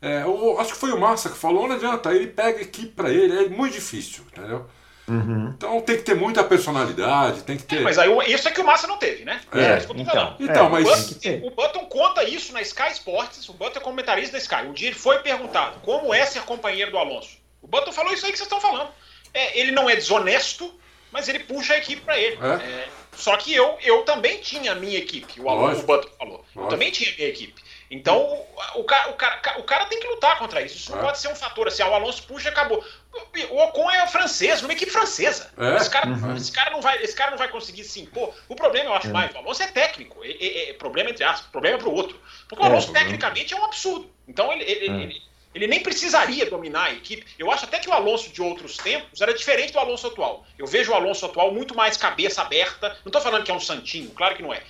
Speaker 2: É, eu, acho que foi o Massa que falou, não adianta, ele pega equipe para ele, é muito difícil, entendeu? Uhum. Então tem que ter muita personalidade, tem que ter. É,
Speaker 3: mas aí isso é que o Massa não teve, né?
Speaker 2: É, é então, então, é, mas...
Speaker 3: o, Button, o Button conta isso na Sky Sports, o Button é comentarista da Sky. Um dia ele foi perguntado como é ser companheiro do Alonso. O Button falou isso aí que vocês estão falando. É, ele não é desonesto, mas ele puxa a equipe para ele. É. É, só que eu, eu também tinha a minha equipe, o, Alonso, o Button falou. Lógico. Eu também tinha a minha equipe. Então, o, o, cara, o, cara, o cara tem que lutar contra isso. Isso não é. pode ser um fator assim, ah, o Alonso puxa e acabou. O Ocon é francês, numa equipe francesa. É? Esse, cara, uhum. esse, cara não vai, esse cara não vai conseguir se impor. O problema, eu acho é. mais, o Alonso é técnico. É, é, é problema entre aspas, problema para o outro. Porque o é, Alonso, tecnicamente, é um absurdo. Então, ele, ele, ele, ele, nem precisaria dominar a equipe. Eu acho até que o Alonso de outros tempos era diferente do Alonso atual. Eu vejo o Alonso atual muito mais cabeça aberta. Não estou falando que é um santinho, claro que não é.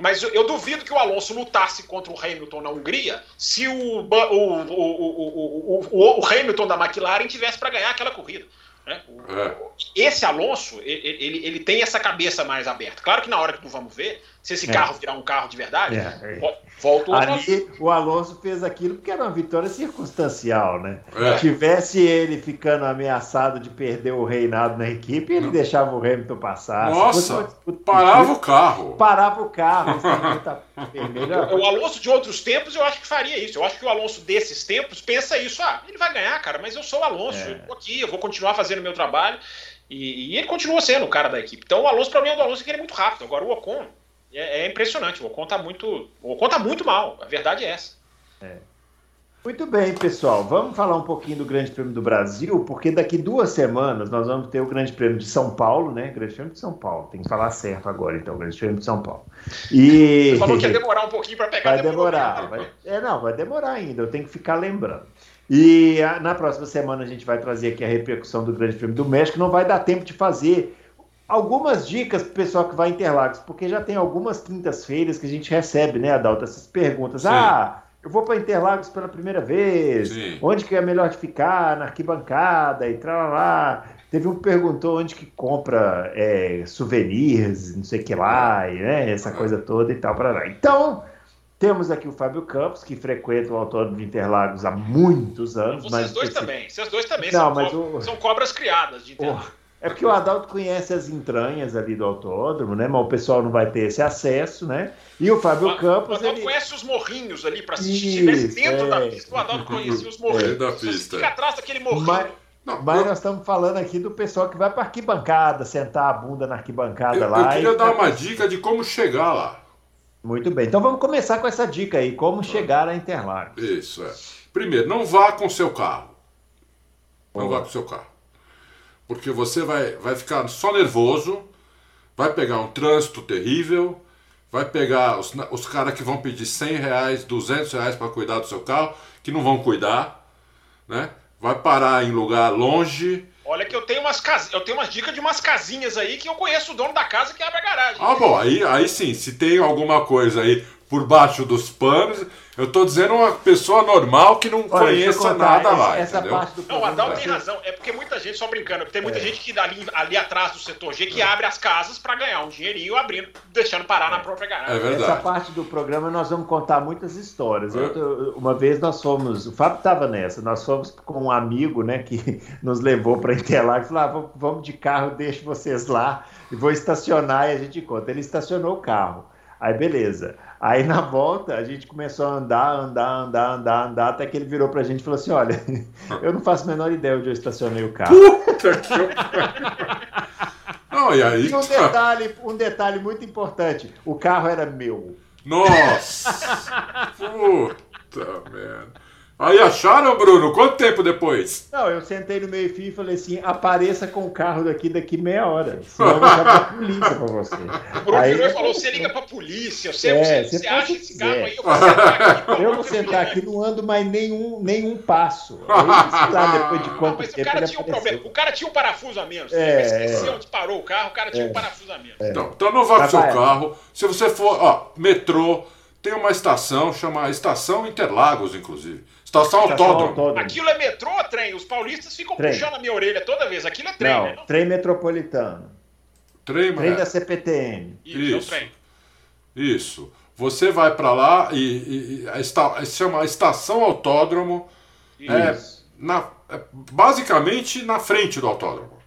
Speaker 3: Mas eu, eu, duvido que o Alonso lutasse contra o Hamilton na Hungria se o, o, o, o, o Hamilton da McLaren tivesse para ganhar aquela corrida. Né? É. Esse Alonso, ele, ele, ele, tem essa cabeça mais aberta. Claro que na hora que nós vamos ver, se esse é. carro virar um carro de verdade, é. é. volta o
Speaker 1: Ali o Alonso fez aquilo porque era uma vitória circunstancial, né? É. Tivesse ele ficando ameaçado de perder o reinado na equipe, ele Não. deixava o Hamilton passar.
Speaker 2: Nossa, parava o carro.
Speaker 1: Parava o carro.
Speaker 3: o Alonso de outros tempos, eu acho que faria isso. Eu acho que o Alonso desses tempos pensa isso. Ah, ele vai ganhar, cara, mas eu sou o Alonso, é. eu tô aqui, eu vou continuar fazendo meu trabalho. E, e, ele continua sendo o cara da equipe. Então o Alonso, o problema do Alonso é que ele é muito rápido. Agora o Ocon, é, é, impressionante. O Ocon tá muito. O Ocon tá muito mal. A verdade é essa. É.
Speaker 1: Muito bem, pessoal. Vamos falar um pouquinho do Grande Prêmio do Brasil, porque daqui duas semanas nós vamos ter o Grande Prêmio de São Paulo, né? Grande Prêmio de São Paulo. Tem que falar certo agora, então, Grande Prêmio de São Paulo.
Speaker 3: E... Você falou que ia demorar um pouquinho para pegar.
Speaker 1: Vai demorar. Vai... É, não, vai demorar ainda. Eu tenho que ficar lembrando. E a, na próxima semana a gente vai trazer aqui a repercussão do Grande Prêmio do México. Não vai dar tempo de fazer algumas dicas para o pessoal que vai em Interlagos, porque já tem algumas quintas-feiras que a gente recebe, né, Adalto, essas perguntas. Sim. Ah, eu vou para Interlagos pela primeira vez, Sim. onde que é melhor de ficar, na arquibancada e tal lá. Teve um que perguntou onde que compra é, souvenirs, não sei o que lá, e, né, essa coisa toda e tal, para lá. Então, temos aqui o Fábio Campos, que frequenta o Autódromo de Interlagos há muitos anos.
Speaker 3: Vocês mas dois também, vocês dois também não, são, mas co o... são cobras criadas de Interlagos.
Speaker 1: É porque o Adalto conhece as entranhas ali do autódromo, né? Mas o pessoal não vai ter esse acesso, né? E o Fábio o, Campos. O
Speaker 3: Adalto ele... conhece os morrinhos ali para assistir. Isso, dentro é, da pista. O Adalto conhecia os morrinhos. É,
Speaker 2: da pista.
Speaker 3: Fica atrás daquele morrinho. Mas,
Speaker 1: não, mas eu... nós estamos falando aqui do pessoal que vai para arquibancada, sentar a bunda na arquibancada
Speaker 2: eu,
Speaker 1: lá.
Speaker 2: Eu queria e... dar uma dica de como chegar lá.
Speaker 1: Muito bem. Então vamos começar com essa dica aí, como chegar a Interlagos.
Speaker 2: Isso, é. Primeiro, não vá com seu carro. Não vá com seu carro porque você vai, vai ficar só nervoso, vai pegar um trânsito terrível, vai pegar os, os caras que vão pedir 100 reais, 200 reais para cuidar do seu carro, que não vão cuidar, né? Vai parar em lugar longe.
Speaker 3: Olha que eu tenho umas cas... eu tenho umas dicas de umas casinhas aí que eu conheço o dono da casa que abre a garagem.
Speaker 2: Ah, bom, aí, aí sim, se tem alguma coisa aí por baixo dos panos, eu tô dizendo uma pessoa normal que não Olha, conheça nada lá.
Speaker 1: Essa
Speaker 2: entendeu?
Speaker 1: parte do
Speaker 3: não, o Adal tem razão. É porque muita gente, só brincando, tem muita é. gente que ali, ali atrás do setor G que é. abre as casas para ganhar um dinheirinho abrindo, deixando parar é. na própria garagem.
Speaker 2: É verdade.
Speaker 1: Essa parte do programa nós vamos contar muitas histórias. Eu, é. uma vez nós fomos, o Fábio estava nessa, nós fomos com um amigo, né, que nos levou para Interlagos, falou: ah, vamos de carro, deixo vocês lá e vou estacionar e a gente conta. Ele estacionou o carro. Aí beleza. Aí na volta a gente começou a andar, andar, andar, andar, andar, até que ele virou pra gente e falou assim: olha, eu não faço a menor ideia onde eu estacionei o carro.
Speaker 2: Puta que Não, e aí.
Speaker 1: E um detalhe, um detalhe muito importante: o carro era meu.
Speaker 2: Nossa! Puta merda. Aí acharam, Bruno? Quanto tempo depois?
Speaker 1: Não, eu sentei no meio-fio e falei assim: apareça com o carro daqui daqui meia hora. Senão eu vou chamar a polícia pra você.
Speaker 3: O Bruno
Speaker 1: Aí-
Speaker 3: virou e falou: você liga pra polícia, você,
Speaker 1: É,
Speaker 3: você,
Speaker 1: você
Speaker 3: acha
Speaker 1: o
Speaker 3: esse carro aí, eu vou sentar aqui.
Speaker 1: Eu vou sentar aqui, não ando mais nenhum, nenhum passo. Aí, lá, depois de
Speaker 3: Não,
Speaker 1: quanto
Speaker 3: mas o
Speaker 1: tempo
Speaker 3: cara
Speaker 1: ele
Speaker 3: tinha um problema. O cara tinha um parafuso a menos.
Speaker 1: É,
Speaker 3: Ele esqueceu
Speaker 1: é.
Speaker 3: onde parou o carro, o cara tinha um parafuso a menos.
Speaker 2: Então, então não vá com
Speaker 1: Tá
Speaker 2: seu carro. Se você for, ó, metrô, tem uma estação, chama Estação Interlagos, inclusive. Estação Autódromo.
Speaker 1: autódromo.
Speaker 3: Aquilo é metrô ou trem? Os paulistas ficam
Speaker 1: Trem.
Speaker 3: puxando a minha orelha toda vez. Aquilo é trem, né?
Speaker 1: Não, trem metropolitano.
Speaker 2: Trem,
Speaker 1: Trem
Speaker 2: é.
Speaker 1: da CPTM.
Speaker 3: Isso, é um
Speaker 2: Isso.
Speaker 3: trem.
Speaker 2: Isso. Você vai pra lá e, e, e a esta- se chama Estação Autódromo. É,
Speaker 1: Isso.
Speaker 2: na, é basicamente na frente do autódromo.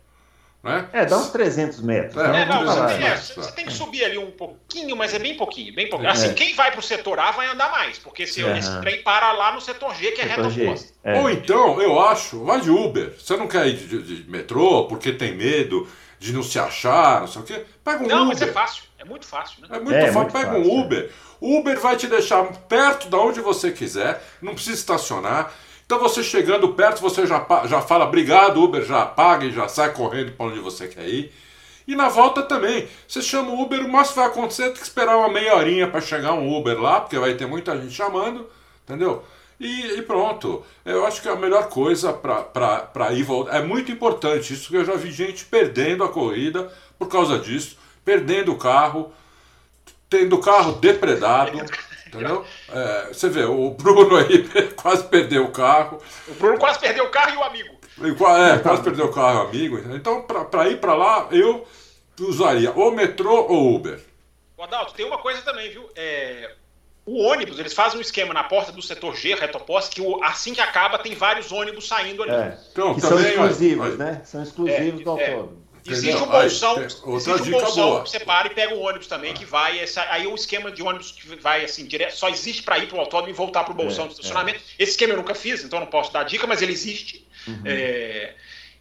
Speaker 2: Né?
Speaker 1: É, dá uns 300 metros.
Speaker 2: É,
Speaker 1: Então,
Speaker 3: É, não, você tem, é, você- você tem que subir ali um pouquinho, mas é bem pouquinho, bem pouquinho. Assim,
Speaker 1: É.
Speaker 3: quem vai pro setor A vai andar mais, porque esse,
Speaker 1: Aham.
Speaker 3: esse trem para lá no setor G, que é reta
Speaker 1: Setor G.
Speaker 3: oposta.
Speaker 1: É.
Speaker 2: Ou então, eu acho, vai de Uber. Você não quer ir de, de- de metrô porque tem medo de não se achar, não sei o quê. Pega um
Speaker 3: Não,
Speaker 2: Uber.
Speaker 3: mas é fácil. É muito fácil, né?
Speaker 2: É muito
Speaker 1: É,
Speaker 2: fácil.
Speaker 1: muito
Speaker 2: Pega
Speaker 1: fácil,
Speaker 2: um
Speaker 1: é.
Speaker 2: Uber. O Uber vai te deixar perto de onde você quiser, não precisa estacionar. Então você chegando perto, você já, já fala obrigado, Uber já paga e já sai correndo para onde você quer ir. E na volta também. Você chama o Uber, o máximo vai acontecer é que esperar uma meia horinha para chegar um Uber lá, porque vai ter muita gente chamando, entendeu? E, e pronto. Eu acho que é a melhor coisa para ir voltar. É muito importante isso, que eu já vi gente perdendo a corrida por causa disso, perdendo o carro, tendo o carro depredado. Entendeu? É, você vê, o Bruno aí quase perdeu o carro.
Speaker 3: O Bruno quase perdeu o carro e o amigo.
Speaker 2: E É, quase perdeu o carro, amigo. Então, para ir para lá, eu usaria ou metrô ou Uber.
Speaker 3: O Adalto, tem uma coisa também, viu? É, o ônibus, eles fazem um esquema na porta do setor G, reto oposto, que o- assim que acaba tem vários ônibus saindo ali.
Speaker 1: É.
Speaker 2: Então,
Speaker 1: que são
Speaker 2: também,
Speaker 1: exclusivos,
Speaker 2: olha,
Speaker 1: né? São exclusivos
Speaker 3: É,
Speaker 1: do
Speaker 3: é. Existe um?
Speaker 2: Aí,
Speaker 3: bolsão, existe um bolsão
Speaker 2: boa.
Speaker 3: que você para e pega um ônibus também que vai. Essa, aí o esquema de ônibus que vai assim, direto, só existe para ir para o autódromo e voltar para o bolsão
Speaker 1: É,
Speaker 3: de estacionamento. Esse esquema eu nunca fiz, então não posso dar dica, mas ele existe.
Speaker 1: Uhum.
Speaker 3: É,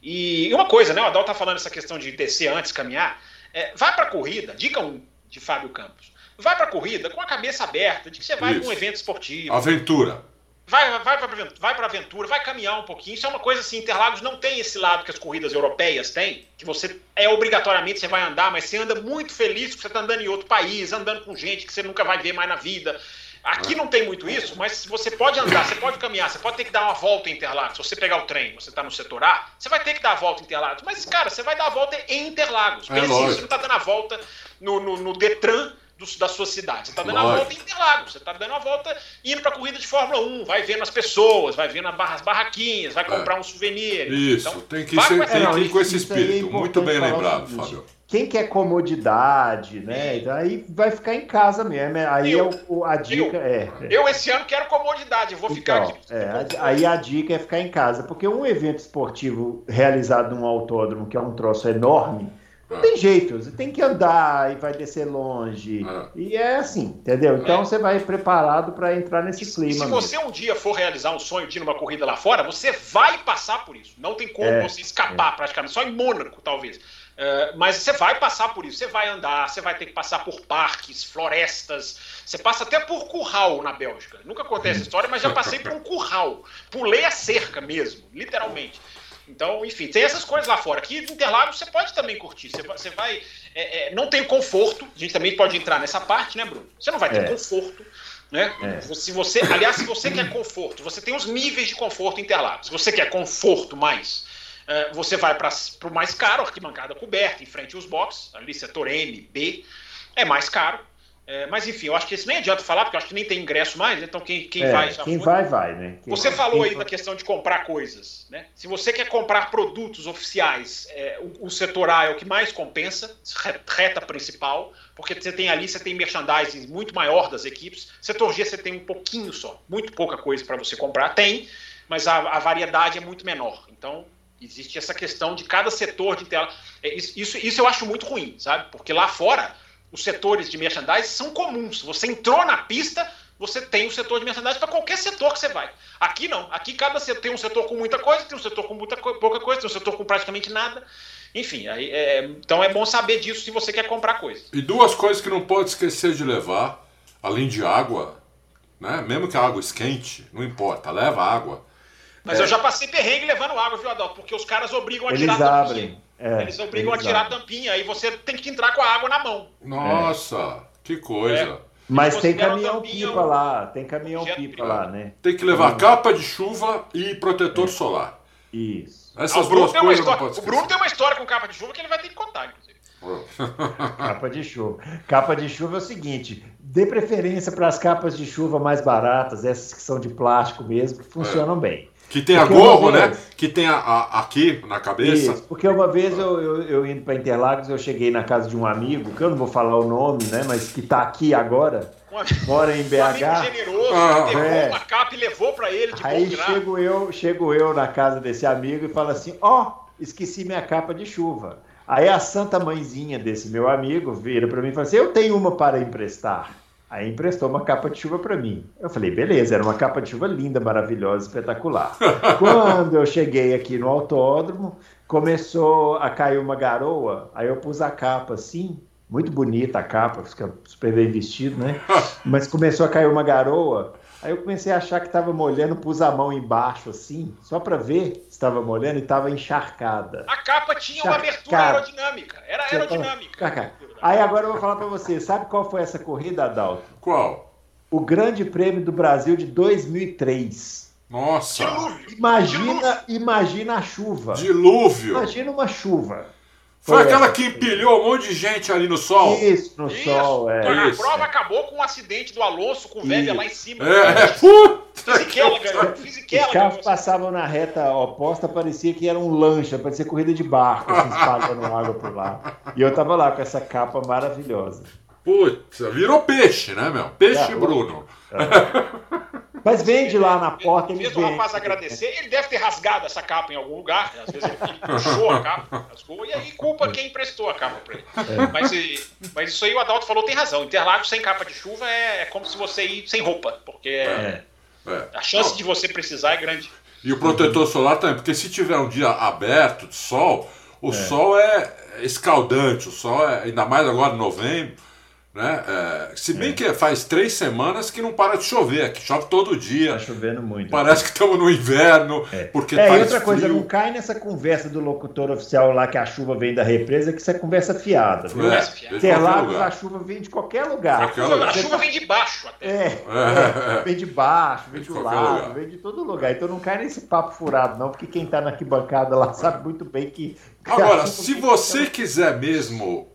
Speaker 3: e uma coisa, né? O Adal tá falando essa questão de descer antes, caminhar. É, vai para a corrida, dica 1 de Fábio Campos. Vai para a corrida com a cabeça aberta, de que você vai para um evento esportivo.
Speaker 2: Aventura.
Speaker 3: Vai, vai para pra aventura, vai caminhar um pouquinho. Isso é uma coisa assim, Interlagos não tem esse lado que as corridas europeias têm, que você é obrigatoriamente você vai andar, mas você anda muito feliz porque você está andando em outro país, andando com gente que você nunca vai ver mais na vida. Aqui não tem muito isso, mas você pode andar, você pode caminhar, você pode ter que dar uma volta em Interlagos. Se você pegar o trem, você está no setor A, você vai ter que dar a volta em Interlagos. Mas, cara, você vai dar a volta em Interlagos.
Speaker 2: É
Speaker 3: Pense, você não está dando a volta no, no, no Detran do- da sua cidade. Você está dando a
Speaker 2: Lógico.
Speaker 3: volta em Interlagos. Você está dando a volta indo para a corrida de Fórmula 1, vai vendo as pessoas, vai vendo as barra- as barraquinhas, vai comprar um souvenir.
Speaker 2: Isso,
Speaker 3: Então,
Speaker 2: tem que, ser,
Speaker 3: com essa-
Speaker 2: tem
Speaker 1: não,
Speaker 2: que ir com esse
Speaker 1: aí é
Speaker 2: espírito. Muito bem lembrado,
Speaker 1: seguinte,
Speaker 2: Fábio.
Speaker 1: Quem quer comodidade, né?
Speaker 3: Sim.
Speaker 1: Aí vai ficar em casa mesmo. Aí
Speaker 3: Eu.
Speaker 1: é a dica é. é.
Speaker 3: Eu esse ano quero comodidade, eu vou ficar
Speaker 1: Então,
Speaker 3: aqui.
Speaker 1: é, a- aí a dica é ficar em casa, porque um evento esportivo realizado num autódromo, que é um troço enorme, não
Speaker 2: É.
Speaker 1: tem jeito, você tem que andar e vai descer longe.
Speaker 2: É.
Speaker 1: E é assim, entendeu? Então
Speaker 3: É.
Speaker 1: você vai preparado para entrar nesse
Speaker 3: E se
Speaker 1: clima.
Speaker 3: você um dia for realizar um sonho de ir numa corrida lá fora, você vai passar por isso. Não tem como
Speaker 1: É,
Speaker 3: você escapar praticamente. Só em Mônaco, talvez. É, mas você vai passar por isso. Você vai andar, você vai ter que passar por parques, florestas. Você passa até por curral na Bélgica. Nunca contei essa história, mas já passei por um curral. Pulei a cerca mesmo, literalmente. Então, enfim, tem essas coisas lá fora. Aqui em Interlagos você pode também curtir. Você vai. Você vai é, é, não tem conforto. A gente também pode entrar nessa parte, né, Bruno? Você não vai ter
Speaker 1: É.
Speaker 3: conforto. Né?
Speaker 1: É.
Speaker 3: Se você, aliás, se você quer conforto, você tem os níveis de conforto Interlagos. Se você quer conforto mais, eh, você vai para o mais caro, arquibancada coberta, em frente aos boxes, ali setor M, B, é mais caro. Eh, mas enfim, eu acho que isso nem adianta falar, porque eu acho que nem tem ingresso mais, então quem, quem
Speaker 1: É,
Speaker 3: vai já
Speaker 1: quem
Speaker 3: foi.
Speaker 1: vai, vai, né? Quem
Speaker 3: Você
Speaker 1: vai-
Speaker 3: falou aí da questão de comprar coisas, né? Se você quer comprar produtos oficiais, é, o, o setor A é o que mais compensa, re- reta principal, porque você tem ali, você tem merchandising muito maior das equipes. Setor G você tem um pouquinho só, muito pouca coisa para você comprar. Tem, mas a, a variedade é muito menor. Então, existe essa questão de cada setor de tela. É, Isso, isso, isso eu acho muito ruim, sabe? Porque lá fora, os setores de merchandising são comuns. Você entrou na pista, você tem o setor de merchandising para qualquer setor que você vai. Aqui não. Aqui cada setor tem um setor com muita coisa, tem um setor com muita co- pouca coisa, tem um setor com praticamente nada. Enfim, aí, é, então é bom saber disso se você quer comprar coisa.
Speaker 2: E duas coisas que não pode esquecer de levar, além de água, né? Mesmo que a água esquente, não importa, leva água.
Speaker 3: Mas é. eu já passei perrengue levando água, viu, Adalto? Porque os caras obrigam a
Speaker 1: eles
Speaker 3: tirar a
Speaker 1: abrem. É,
Speaker 3: eles obrigam a tirar
Speaker 1: abrem.
Speaker 3: a tampinha, aí você tem que entrar com a água na mão.
Speaker 2: Nossa, que coisa.
Speaker 3: É.
Speaker 1: Mas tem caminhão
Speaker 3: tampinha
Speaker 1: pipa lá, tem caminhão pipa
Speaker 3: privado.
Speaker 1: lá, né?
Speaker 2: Tem que levar capa de chuva e protetor solar.
Speaker 1: Isso.
Speaker 3: Ah,
Speaker 2: Essas
Speaker 3: o, Bruno
Speaker 2: duas
Speaker 3: tem uma
Speaker 2: coisas não
Speaker 3: história,
Speaker 2: pode
Speaker 3: o Bruno tem uma história com capa de chuva que ele vai ter que contar, inclusive.
Speaker 1: Capa de chuva. Capa de chuva é o seguinte: dê preferência para as capas de chuva mais baratas, essas que são de plástico mesmo, que funcionam bem.
Speaker 2: Que tem a gorro, né?
Speaker 1: vez-
Speaker 2: Que tem a, a- aqui na cabeça.
Speaker 1: Isso, porque uma vez eu, eu, eu indo para Interlagos, eu cheguei na casa de um amigo, que eu não vou falar o nome, né, mas que está aqui agora,
Speaker 3: Um
Speaker 1: mora em
Speaker 3: um amigo
Speaker 1: BH.
Speaker 3: generoso
Speaker 2: Ah,
Speaker 3: que pegou
Speaker 1: é.
Speaker 3: uma capa e levou pra ele de
Speaker 1: Aí chego eu, chego eu na casa desse amigo e falo assim: ó, esqueci minha capa de chuva. Aí a santa mãezinha desse meu amigo vira para mim e fala assim: eu tenho uma para emprestar. Aí emprestou uma capa de chuva para mim. Eu falei: beleza, era uma capa de chuva linda, maravilhosa, espetacular. Quando eu cheguei aqui no autódromo, começou a cair uma garoa. Aí eu pus a capa assim. Muito bonita a capa, fica super bem vestido, né? Mas começou a cair uma garoa. Aí eu comecei a achar que estava molhando, pus a mão embaixo assim, só para ver se estava molhando e estava encharcada.
Speaker 3: A capa tinha uma
Speaker 1: Cara,
Speaker 3: abertura aerodinâmica. Era aerodinâmica.
Speaker 1: Aí agora eu vou falar para você, sabe qual foi essa corrida, Adalto?
Speaker 2: Qual?
Speaker 1: O Grande Prêmio do Brasil de 2003.
Speaker 2: Nossa.
Speaker 3: Dilúvio.
Speaker 1: Imagina, imagina a chuva.
Speaker 2: Dilúvio.
Speaker 1: Imagina uma chuva.
Speaker 2: Foi
Speaker 1: Foi
Speaker 2: aquela
Speaker 1: essa.
Speaker 2: que empilhou um monte de gente ali no sol.
Speaker 1: Isso, no
Speaker 3: Isso.
Speaker 1: sol, é.
Speaker 3: a
Speaker 2: Isso.
Speaker 3: prova acabou com um acidente do Alonso com o Weber lá em cima.
Speaker 2: É, é. Puta
Speaker 3: Fisichella.
Speaker 1: Os carros passavam na reta oposta, parecia que era um lancha, parecia corrida de barco, assim, espalhando água por lá. E eu tava lá com essa capa maravilhosa.
Speaker 2: Putz, virou peixe, né, meu? Peixe
Speaker 1: É,
Speaker 2: Bruno.
Speaker 1: Mas vende lá na porta, ele
Speaker 3: Fez o
Speaker 1: vende.
Speaker 3: rapaz agradecer, ele deve ter rasgado essa capa em algum lugar, às vezes ele, puxou a capa, rasgou, e aí culpa quem emprestou a capa pra ele. Mas, e- mas isso aí o Adalto falou, tem razão. Interlagos sem capa de chuva é, é como se você ir sem roupa, porque
Speaker 1: É.
Speaker 2: É.
Speaker 3: a chance de você precisar é grande.
Speaker 2: E o protetor solar também, porque se tiver um dia aberto de sol, o sol é escaldante, o sol é, ainda mais agora em novembro, né? É, se bem que faz três semanas que não para de chover, aqui chove todo dia.
Speaker 1: Tá chovendo muito.
Speaker 2: Parece que estamos no inverno, porque
Speaker 1: É, e
Speaker 2: faz
Speaker 1: outra coisa,
Speaker 2: frio.
Speaker 1: não cai nessa conversa do locutor oficial lá que a chuva vem da represa, que isso é conversa fiada. Viu?
Speaker 2: É, vem
Speaker 1: Interlagos, a chuva vem de qualquer lugar.
Speaker 2: Qualquer
Speaker 3: A
Speaker 2: lugar.
Speaker 3: chuva vem de baixo até.
Speaker 1: É,
Speaker 2: É, é.
Speaker 1: vem de baixo, vem
Speaker 2: de
Speaker 1: do lado,
Speaker 2: lugar.
Speaker 1: vem de todo lugar. Então não cai nesse papo furado, não, porque quem tá na arquibancada lá sabe muito bem que. que a
Speaker 2: Agora, se
Speaker 1: vem-
Speaker 2: você quiser mesmo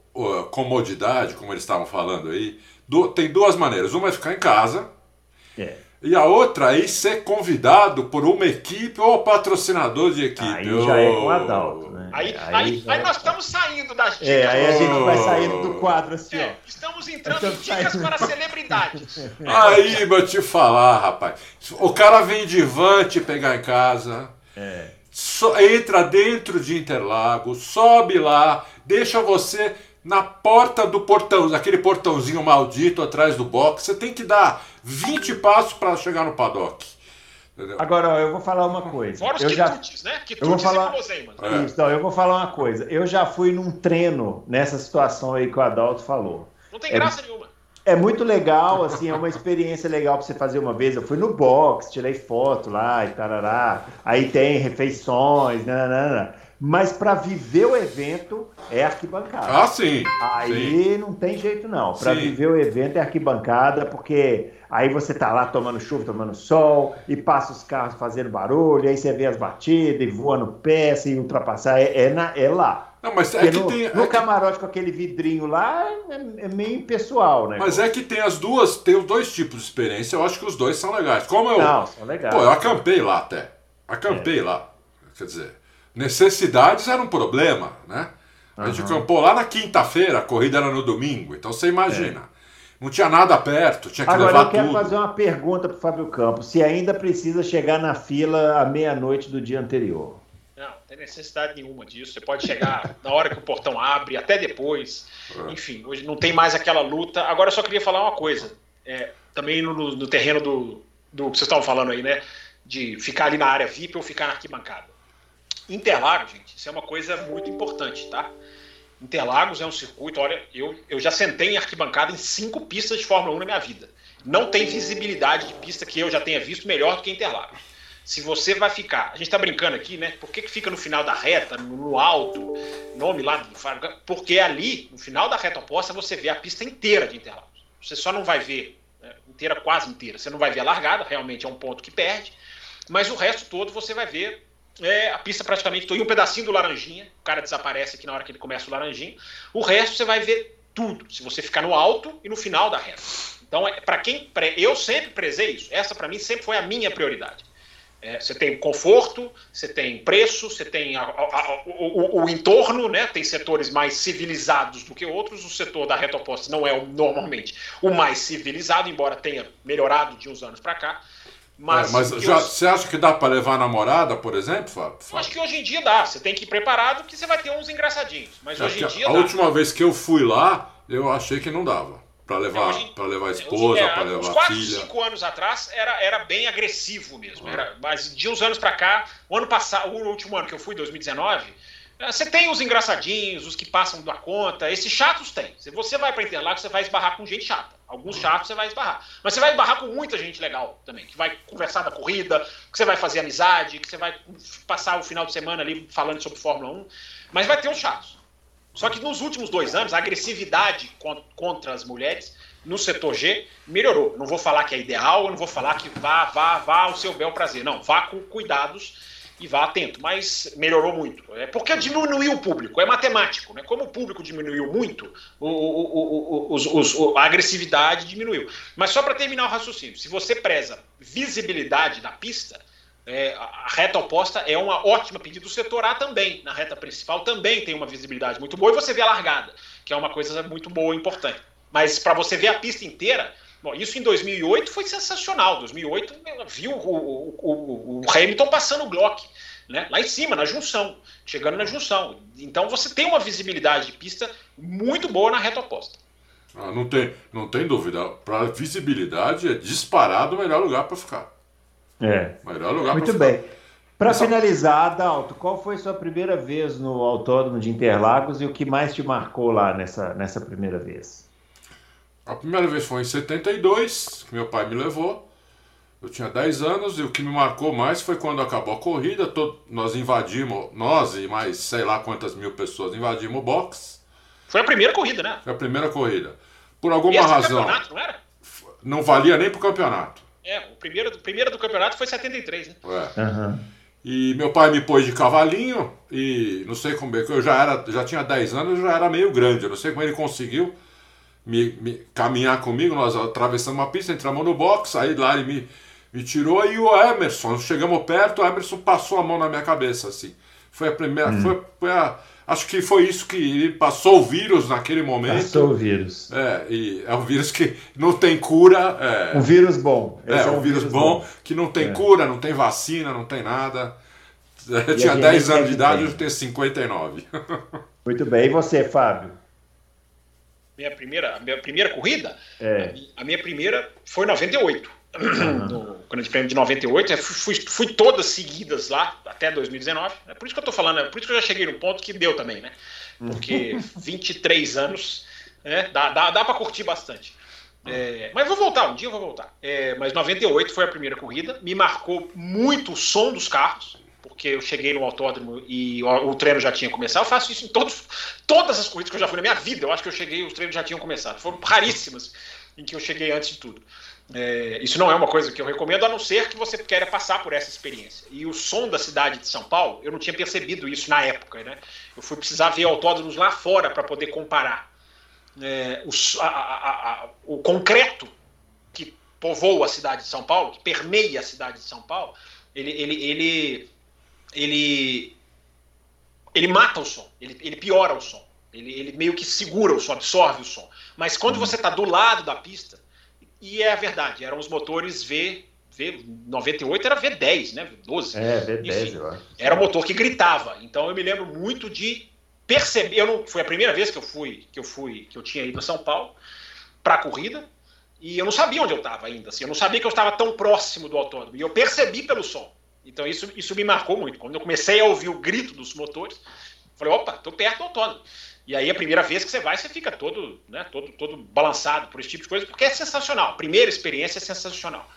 Speaker 2: comodidade, como eles estavam falando aí, du- tem duas maneiras. Uma é ficar em casa
Speaker 1: É.
Speaker 2: e a outra é ser convidado por uma equipe ou patrocinador de equipe.
Speaker 1: Aí já é com Adalto, né?
Speaker 3: Aí,
Speaker 1: Aí
Speaker 3: aí, aí
Speaker 1: é-
Speaker 3: nós estamos saindo das dicas.
Speaker 1: É, aí a gente
Speaker 2: Oh.
Speaker 1: vai saindo do quadro assim,
Speaker 3: É,
Speaker 1: ó.
Speaker 3: estamos entrando em dicas
Speaker 1: sai-
Speaker 3: para celebridades.
Speaker 2: Aí, vou te falar, rapaz. O cara vem de van te pegar em casa.
Speaker 1: É.
Speaker 2: só- entra dentro de Interlagos, sobe lá, deixa você na porta do portão, aquele portãozinho maldito atrás do box. Você tem que dar 20 passos para chegar no paddock. Entendeu?
Speaker 1: Agora, eu vou falar uma coisa.
Speaker 3: Fora os
Speaker 1: eu já...
Speaker 3: quitutes, né?
Speaker 1: eu vou
Speaker 3: Quitutes
Speaker 1: falar-
Speaker 3: e.
Speaker 2: É.
Speaker 1: Isso, não, eu vou falar uma coisa. Eu já fui num treino nessa situação aí que o Adalto falou.
Speaker 3: Não tem
Speaker 1: É.
Speaker 3: graça nenhuma.
Speaker 1: É muito legal, assim, é uma experiência legal pra você fazer uma vez. Eu fui no box, tirei foto lá e tarará. Aí tem refeições, nananana. Mas pra viver o evento é arquibancada.
Speaker 2: Ah, sim. sim.
Speaker 1: Aí não tem jeito não. Para
Speaker 2: Sim.
Speaker 1: viver o evento é arquibancada, porque aí você tá lá tomando chuva, tomando sol, e passa os carros fazendo barulho, aí você vê as batidas, e voando peça, e ultrapassar. É, é, na- é lá.
Speaker 2: Não, mas é que
Speaker 1: no,
Speaker 2: tem.
Speaker 1: no
Speaker 2: é
Speaker 1: camarote com aquele vidrinho lá é, é meio impessoal, né?
Speaker 2: mas é que tem as duas, tem os dois tipos de experiência. Eu acho que os dois são legais. Como eu.
Speaker 1: Não, são legais.
Speaker 2: Pô, eu acampei lá até. Acampei lá. Quer dizer, necessidades era um problema, né? A gente acampou lá na quinta-feira, a corrida era no domingo, então você imagina. Não tinha nada perto, tinha que
Speaker 1: Agora
Speaker 2: levar
Speaker 1: eu quero
Speaker 2: tudo.
Speaker 1: fazer uma pergunta para Fábio Campos: se ainda precisa chegar na fila à meia-noite do dia anterior.
Speaker 3: Não, não tem necessidade nenhuma disso. Você pode chegar na hora que o portão abre, até depois.
Speaker 2: É.
Speaker 3: Enfim, hoje não tem mais aquela luta. Agora eu só queria falar uma coisa. É, também no, no- no terreno do, do que vocês estavam falando aí, né? De ficar ali na área VIP ou ficar na arquibancada. Interlagos, gente, isso é uma coisa muito importante, tá? Interlagos é um circuito, olha, eu, eu já sentei em arquibancada em cinco pistas de Fórmula 1 na minha vida. não tem visibilidade de pista que eu já tenha visto melhor do que Interlagos. Se você vai ficar, a gente está brincando aqui, né? Por que, que fica no final da reta, no alto, nome lá do Porque ali, no final da reta oposta, você vê a pista inteira de Interlagos. Você só não vai ver né, inteira, quase inteira. Você não vai ver a largada, realmente é um ponto que perde. Mas o resto todo você vai ver é, a pista praticamente toda, e um pedacinho do Laranjinha. O cara desaparece aqui na hora que ele começa o Laranjinha. O resto você vai ver tudo, se você ficar no alto e no final da reta. Então, é, para quem. Eu sempre prezei isso. Essa, para mim, sempre foi a minha prioridade. É, você tem conforto, você tem preço, você tem a, a, a, o, o, entorno, né? tem setores mais civilizados do que outros. O setor da reta oposta não é normalmente o mais civilizado, embora tenha melhorado de uns anos para cá.
Speaker 2: Mas, é, mas já, você acha que dá para levar a namorada, por exemplo, Fábio?
Speaker 3: Eu acho que hoje em dia dá. Você tem que ir preparado que você vai ter uns engraçadinhos. Mas hoje em dia.
Speaker 2: A
Speaker 3: dá.
Speaker 2: última vez que eu fui lá, eu achei que não dava. Para levar, para levar a esposa, é, para levar a
Speaker 3: quase
Speaker 2: filha.
Speaker 3: cinco anos atrás era, era bem agressivo mesmo. Era, mas de uns anos para cá, o ano passado, o último ano que eu fui, 2019, é, você tem os engraçadinhos, os que passam da conta. Esses chatos tem. Se você vai para Interlagos, você vai esbarrar com gente chata. Alguns chatos você vai esbarrar. Mas você vai esbarrar com muita gente legal também, que vai conversar da corrida, que você vai fazer amizade, que você vai passar o final de semana ali falando sobre Fórmula 1. Mas vai ter os chatos. Só que nos últimos dois anos, a agressividade contra as mulheres no setor G melhorou. Não vou falar que é ideal, eu não vou falar que vá, vá, vá ao seu bel prazer. Não, vá com cuidados e vá atento, mas melhorou muito. É porque diminuiu o público, é matemático. Né? Como o público diminuiu muito, o, o, o, a agressividade diminuiu. Mas só para terminar o raciocínio, se você preza visibilidade da pista, é, a reta oposta é uma ótima pedida. O setor A também, na reta principal, também tem uma visibilidade muito boa. E você vê a largada, que é uma coisa muito boa e importante. Mas para você ver a pista inteira, bom, isso em 2008 foi sensacional. 2008 viu o, o, o, o Hamilton passando o Glock. Né? Lá em cima, na junção, chegando na junção. Então você tem uma visibilidade de pista muito boa na reta oposta.
Speaker 2: Ah, não, tem, não tem dúvida. Para visibilidade é disparado o melhor lugar para ficar.
Speaker 1: É.
Speaker 2: Melhor lugar
Speaker 1: Muito bem. Para finalizar, Adalto, qual foi sua primeira vez no Autódromo de Interlagos e o que mais te marcou lá nessa, nessa primeira vez?
Speaker 2: A primeira vez foi em 72, que meu pai me levou. Eu tinha 10 anos e o que me marcou mais foi quando acabou a corrida. Todo, nós invadimos, nós e mais sei lá quantas mil pessoas invadimos o box.
Speaker 3: Foi a primeira corrida, né?
Speaker 2: Foi a primeira corrida. Por alguma razão.
Speaker 3: Não, era?
Speaker 2: não valia nem pro campeonato.
Speaker 3: É, o primeiro, o primeiro do campeonato foi 73, né?
Speaker 2: É. Uhum. E meu pai me pôs de cavalinho e não sei como é que eu já era, já tinha 10 anos, já era meio grande. Eu não sei como ele conseguiu me, me caminhar comigo. Nós atravessamos uma pista, entramos no box, aí lá ele me, me tirou e o Emerson, chegamos perto, o Emerson passou a mão na minha cabeça assim. Foi a primeira, uhum. foi, foi a Acho que foi isso que ele passou o vírus naquele momento.
Speaker 1: Passou o vírus.
Speaker 2: É, e é um vírus que não tem cura. É,
Speaker 1: um vírus bom.
Speaker 2: Esse é, um, vírus, vírus bom, bom, que não tem é. cura, não tem vacina, não tem nada. Eu tinha 10 anos de idade, hoje tenho 59.
Speaker 1: Muito bem. E você, Fábio?
Speaker 3: Minha primeira, a minha primeira corrida? É. A minha primeira foi em 98 no Grande Prêmio de 98, é, fui, fui todas seguidas lá até 2019. É por isso que eu tô falando, é por isso que eu já cheguei no ponto que deu também, né? Porque 23 anos né, dá, dá, dá para curtir bastante. É, mas vou voltar, um dia eu vou voltar. É, mas 98 foi a primeira corrida, me marcou muito o som dos carros, porque eu cheguei no autódromo e o, o, treino já tinha começado. Eu faço isso em todos, todas as corridas que eu já fui na minha vida. Eu acho que eu cheguei os treinos já tinham começado. Foram raríssimas em que eu cheguei antes de tudo. É, isso não é uma coisa que eu recomendo, a não ser que você queira passar por essa experiência. E o som da cidade de São Paulo, eu não tinha percebido isso na época. Né? Eu fui precisar ver autódromos lá fora para poder comparar. É, o, a, a, a, o concreto que povoa a cidade de São Paulo, que permeia a cidade de São Paulo, ele, ele, ele, ele, ele mata o som, ele, ele piora o som. Ele, ele meio que segura o som, absorve o som. Mas quando uhum. você está do lado da pista, e é a verdade, eram os motores V, V 98 era V10, né? V12.
Speaker 1: É, V10, Enfim, eu acho.
Speaker 3: Era o motor que gritava. Então eu me lembro muito de perceber, eu não, foi a primeira vez que eu fui, que eu fui, que eu tinha ido a São Paulo para a corrida, e eu não sabia onde eu estava ainda, assim, eu não sabia que eu estava tão próximo do autódromo, e eu percebi pelo som. Então isso, isso me marcou muito. Quando eu comecei a ouvir o grito dos motores, falei, opa, estou perto do autódromo. E aí a primeira vez que você vai, você fica todo, né, todo, todo balançado por esse tipo de coisa, porque é sensacional. A primeira experiência é sensacional.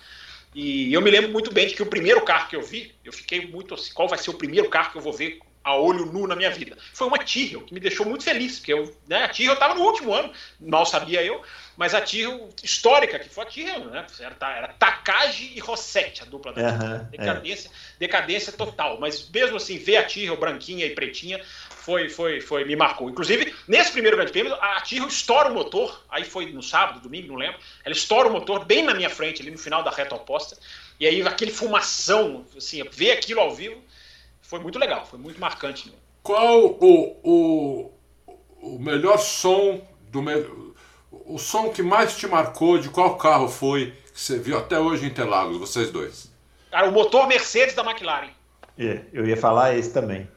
Speaker 3: E eu me lembro muito bem de que o primeiro carro que eu vi, eu fiquei muito assim, qual vai ser o primeiro carro que eu vou ver a olho nu na minha vida? Foi uma Tyrrell, que me deixou muito feliz, porque eu, né, a Tyrrell estava no último ano, mal sabia eu, mas a Tyrrell histórica, que foi a Tyrrell, né? Era, era Takagi e Rossetti, a dupla da
Speaker 1: Uhum,
Speaker 3: decadência, é. decadência total. Mas mesmo assim, ver a Tyrrell branquinha e pretinha foi, foi, foi, me marcou. Inclusive, nesse primeiro grande prêmio, a Tyrrell estoura o motor, aí foi no sábado, domingo, não lembro, ela estoura o motor bem na minha frente, ali no final da reta oposta, e aí aquele fumação, assim, ver aquilo ao vivo, foi muito legal, foi muito marcante. Né?
Speaker 2: Qual o, o, o melhor som do o som que mais te marcou de qual carro foi que você viu até hoje em Interlagos, vocês dois?
Speaker 3: Cara, o motor Mercedes da McLaren.
Speaker 1: É, eu ia falar esse também.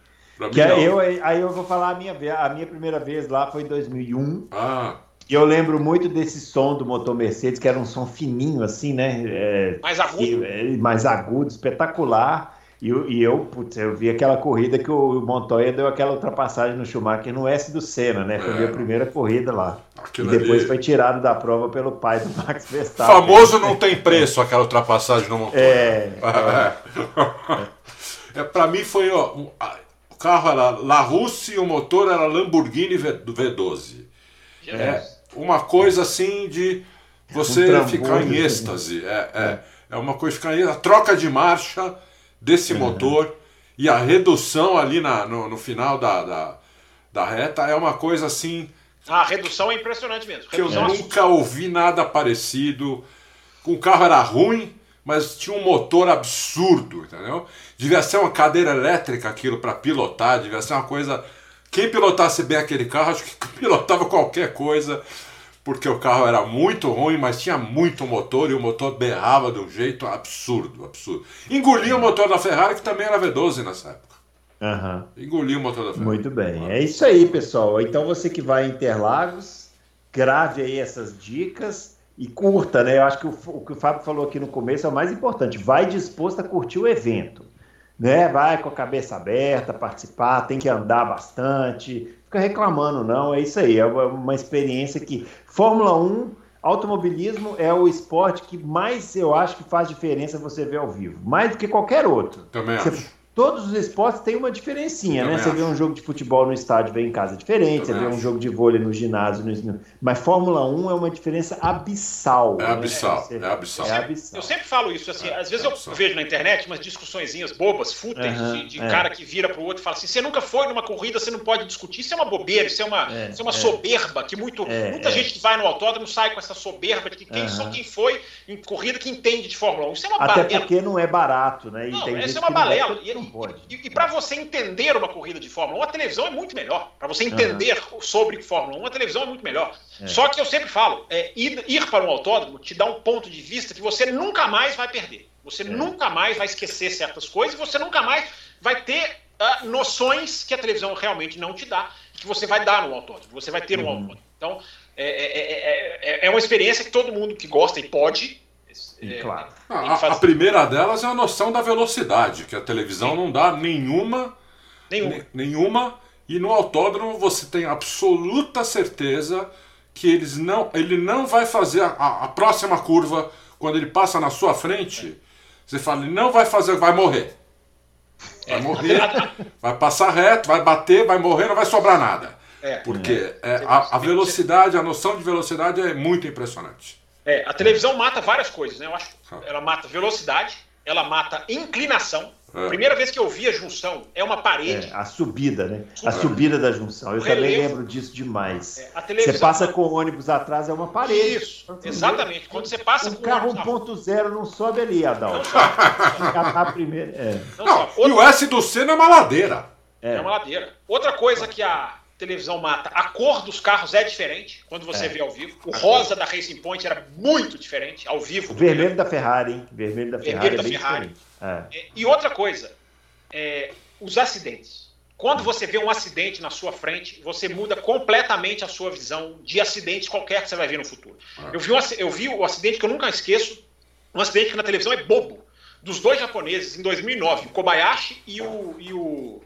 Speaker 1: Que eu, aí eu vou falar a minha, a minha primeira vez lá foi em 2001.
Speaker 2: Ah.
Speaker 1: E eu lembro muito desse som do motor Mercedes, que era um som fininho, assim, né?
Speaker 3: É, mais agudo.
Speaker 1: É, mais agudo, espetacular. E, e eu, putz, eu vi aquela corrida que o Montoya deu aquela ultrapassagem no Schumacher no S do Senna, né? Foi a minha é. primeira corrida lá. Aquilo e depois ali... foi tirado da prova pelo pai do Max Verstappen.
Speaker 2: Famoso não tem preço aquela ultrapassagem no Montoya.
Speaker 1: É.
Speaker 2: é. é para mim foi ó, um, o carro era La Russe e o motor era Lamborghini do V12. É uma coisa assim de você um ficar em assim. êxtase. É, é, é uma coisa ficar em a troca de marcha desse uhum. motor e a redução ali na, no, no final da, da, da, reta é uma coisa assim.
Speaker 3: A redução é impressionante mesmo.
Speaker 2: Que eu nunca ouvi nada parecido. O carro era ruim, mas tinha um motor absurdo, entendeu? Devia ser uma cadeira elétrica aquilo para pilotar, devia ser uma coisa. Quem pilotasse bem aquele carro, acho que pilotava qualquer coisa porque o carro era muito ruim, mas tinha muito motor e o motor berrava de um jeito absurdo, absurdo. Engolia o motor da Ferrari, que também era V12 nessa época.
Speaker 1: Uhum.
Speaker 2: Engoliu o motor da Ferrari.
Speaker 1: Muito bem. É isso aí, pessoal. Então você que vai em Interlagos, grave aí essas dicas e curta, né? Eu acho que o, o que o Fábio falou aqui no começo é o mais importante. Vai disposto a curtir o evento. Né? Vai com a cabeça aberta, participar, tem que andar bastante, fica reclamando, não. É isso aí, é uma experiência que. Fórmula 1, automobilismo é o esporte que mais eu acho que faz diferença você ver ao vivo. Mais do que qualquer outro.
Speaker 2: Também
Speaker 1: você,
Speaker 2: acho.
Speaker 1: Todos os esportes têm uma diferencinha, né? Você vê um jogo de futebol no estádio, vê em casa diferente, você vê um jogo de vôlei no ginásio, no... mas Fórmula 1 é uma diferença abissal.
Speaker 2: É né? abissal, você... é abissal.
Speaker 3: É abissal. Eu sempre falo isso, assim, é, às vezes é eu vejo na internet umas discussõezinhas bobas, fúteis, uhum, de, de é. cara que vira pro outro e fala assim, você nunca foi numa corrida, você não pode discutir, isso é uma bobeira, isso é uma, é, isso é uma é. soberba, que muito, é, muita gente que vai no autódromo sai com essa soberba de que quem, uhum. só quem foi em corrida que entende de Fórmula 1. Isso é uma
Speaker 1: Até balela. porque não é barato, né?
Speaker 3: E não, isso é uma balela. E, e, e, para você entender uma corrida de Fórmula 1, a televisão é muito melhor. Para você entender uhum. sobre Fórmula 1, a televisão é muito melhor. É. Só que eu sempre falo, é, ir, ir, para um autódromo te dá um ponto de vista que você nunca mais vai perder. Você é. nunca mais vai esquecer certas coisas e você nunca mais vai ter uh, noções que a televisão realmente não te dá, que você vai dar no autódromo. Você vai ter uhum. no autódromo. Então, é, é, é, uma experiência que todo mundo que gosta e pode
Speaker 1: é, claro.
Speaker 2: A, a, primeira delas é a noção da velocidade, que a televisão Sim. não dá nenhuma, nenhuma. Nenhuma. E no autódromo você tem absoluta certeza que eles não, ele não vai fazer a, a próxima curva quando ele passa na sua frente. Você fala, ele não vai fazer, vai morrer. Vai é. morrer, vai passar reto, vai bater, vai morrer, não vai sobrar nada. É. Porque é, a, a velocidade, a noção de velocidade é muito impressionante.
Speaker 3: É, a televisão mata várias coisas, né? Eu acho ela mata velocidade, ela mata inclinação. É. Primeira vez que eu vi a junção é uma parede.
Speaker 1: É, a subida, né? A subida da junção. Eu o também relevo. lembro disso demais. É, você passa com o ônibus atrás, é uma parede.
Speaker 3: Isso, exatamente. Quando você passa
Speaker 1: um com carro 1.0 não sobe ali, Adal. Não sobe. a primeira. É.
Speaker 2: Não, não, outra... E o S do Senna é uma ladeira.
Speaker 3: É. é uma ladeira. Outra coisa que a televisão mata. A cor dos carros é diferente quando você é. vê ao vivo. O rosa da Racing Point era muito diferente ao vivo.
Speaker 1: O vermelho da Ferrari, hein? Vermelho da Ferrari. Vermelho é da Ferrari.
Speaker 3: É. E outra coisa, é, os acidentes. Quando você vê um acidente na sua frente, você muda completamente a sua visão de acidentes qualquer que você vai ver no futuro. Eu vi, um, eu vi o acidente que eu nunca esqueço, um acidente que na televisão é bobo, dos dois japoneses em 2009, o Kobayashi e o, e o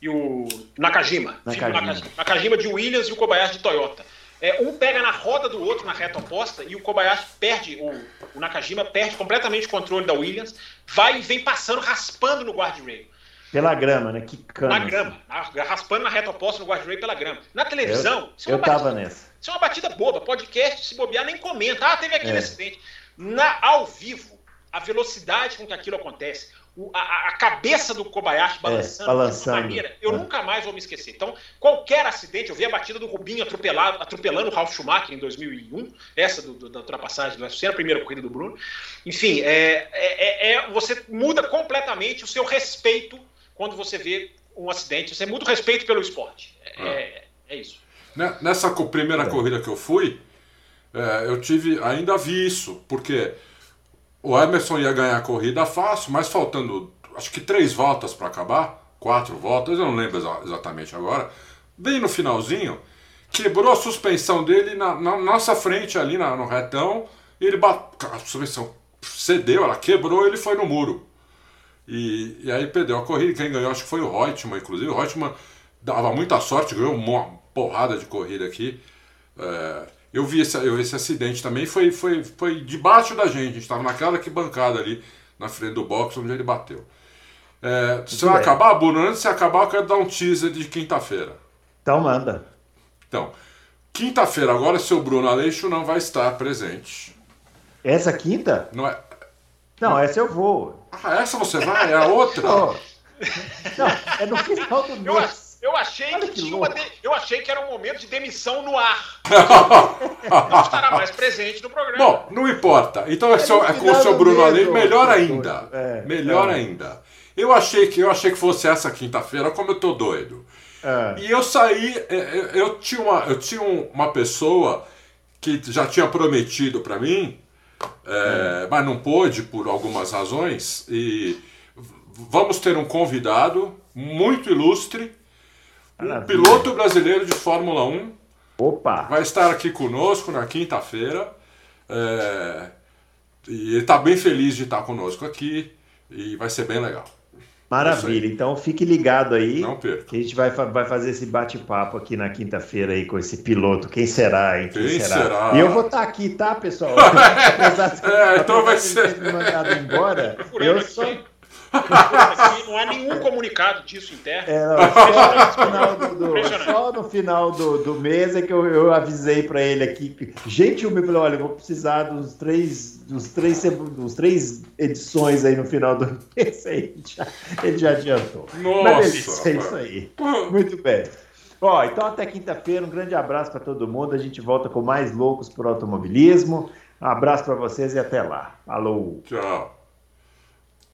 Speaker 3: e o Nakajima.
Speaker 1: Nakajima.
Speaker 3: Nakajima. Nakajima de Williams e o Kobayashi de Toyota. É, um pega na roda do outro na reta oposta e o Kobayashi perde, o, o Nakajima perde completamente o controle da Williams, vai e vem passando, raspando no guardrail.
Speaker 1: Pela grama, né? Que cana.
Speaker 3: Na grama, na- raspando na reta oposta no guardrail pela grama. Na televisão, isso é
Speaker 1: Eu
Speaker 3: uma
Speaker 1: tava
Speaker 3: batida-
Speaker 1: nessa.
Speaker 3: isso é uma batida boba. Podcast, se bobear, nem comenta. Ah, teve aquele
Speaker 1: É.
Speaker 3: acidente. Na, ao vivo, a velocidade com que aquilo acontece, o- a, a- cabeça do Kobayashi balançando,
Speaker 1: É, balançando.
Speaker 3: de uma maneira, eu
Speaker 1: É.
Speaker 3: nunca mais vou me esquecer. Então, qualquer acidente, eu vi a batida do Rubinho atropelado, atropelando o Ralf Schumacher em 2001, essa do- do- da ultrapassagem do UFC, a primeira corrida do Bruno. Enfim, é, é- é- é- você muda completamente o seu respeito quando você vê um acidente. Você muda o respeito pelo esporte. É, é- é isso.
Speaker 2: Né, Nessa primeira
Speaker 1: É.
Speaker 2: corrida que eu fui, é, eu tive, ainda vi isso, porque o Emerson ia ganhar a corrida fácil, mas faltando acho que três voltas para acabar, quatro voltas, eu não lembro exa- exatamente agora, bem no finalzinho, quebrou a suspensão dele na, na nossa frente ali na- no retão, e ele bateu, a suspensão cedeu, ela quebrou ele foi no muro. E, e aí perdeu a corrida. Quem ganhou acho que foi o Reutemann, inclusive. O Reutemann dava muita sorte, ganhou uma porrada de corrida aqui. É, eu vi esse, eu esse acidente também, foi, foi, foi debaixo da gente. A gente estava naquela arquibancada ali, na frente do box, onde ele bateu. É, se vai acabar, Bruno, antes de você acabar, eu quero dar um teaser de quinta-feira.
Speaker 1: Então manda.
Speaker 2: Então, quinta-feira, agora, seu Bruno Aleixo não vai estar presente.
Speaker 1: Essa quinta?
Speaker 2: Não é.
Speaker 1: Não, essa eu vou.
Speaker 2: Ah, essa você vai? É a outra?
Speaker 1: Pô. Não, é no final do
Speaker 3: Eu,
Speaker 1: mês.
Speaker 3: Eu achei
Speaker 1: Olha
Speaker 3: que,
Speaker 1: que
Speaker 3: tinha uma de- eu achei que era um momento de demissão no ar. Não estará mais presente no programa.
Speaker 2: Bom, não importa. Então é,
Speaker 1: É
Speaker 2: seu- é com o seu Bruno Aleixo. Melhor ainda.
Speaker 1: É,
Speaker 2: Melhor
Speaker 1: é.
Speaker 2: ainda. Eu achei que eu achei que fosse essa quinta-feira, como eu tô doido.
Speaker 1: Ah,
Speaker 2: E eu saí, é, é, eu tinha uma, eu tinha um- uma pessoa que já tinha prometido para mim, é, mas não pôde por algumas razões. E vamos ter um convidado muito ilustre, um
Speaker 1: Maravilha.
Speaker 2: piloto brasileiro de Fórmula 1,
Speaker 1: opa!
Speaker 2: vai estar aqui conosco na quinta-feira. é, e ele está bem feliz de estar conosco aqui e vai ser bem legal.
Speaker 1: Maravilha. Então fique ligado aí.
Speaker 2: Não perca.
Speaker 1: Que a gente vai, vai fazer esse bate-papo aqui na quinta-feira aí com esse piloto. Quem será, hein?
Speaker 2: Quem será?
Speaker 1: E eu vou estar aqui, tá, pessoal? Apesar de-
Speaker 2: É, então vai ser-
Speaker 1: mandado embora.
Speaker 3: Procurando
Speaker 1: Eu só.
Speaker 3: Não há nenhum comunicado disso interno.
Speaker 1: É, não, só no final do, do- só no final do, do mês é que eu, eu avisei para ele aqui. Gentilmente, falei, olha, eu vou precisar dos três, dos três, dos três edições aí no final do mês. Aí ele já, ele já adiantou.
Speaker 2: Nossa,
Speaker 1: Mas é isso
Speaker 2: rapaz.
Speaker 1: aí. Muito bem. Ó, então até quinta-feira, um grande abraço para todo mundo. A gente volta com mais loucos por automobilismo. Um abraço para vocês e até lá. Alô.
Speaker 2: Tchau.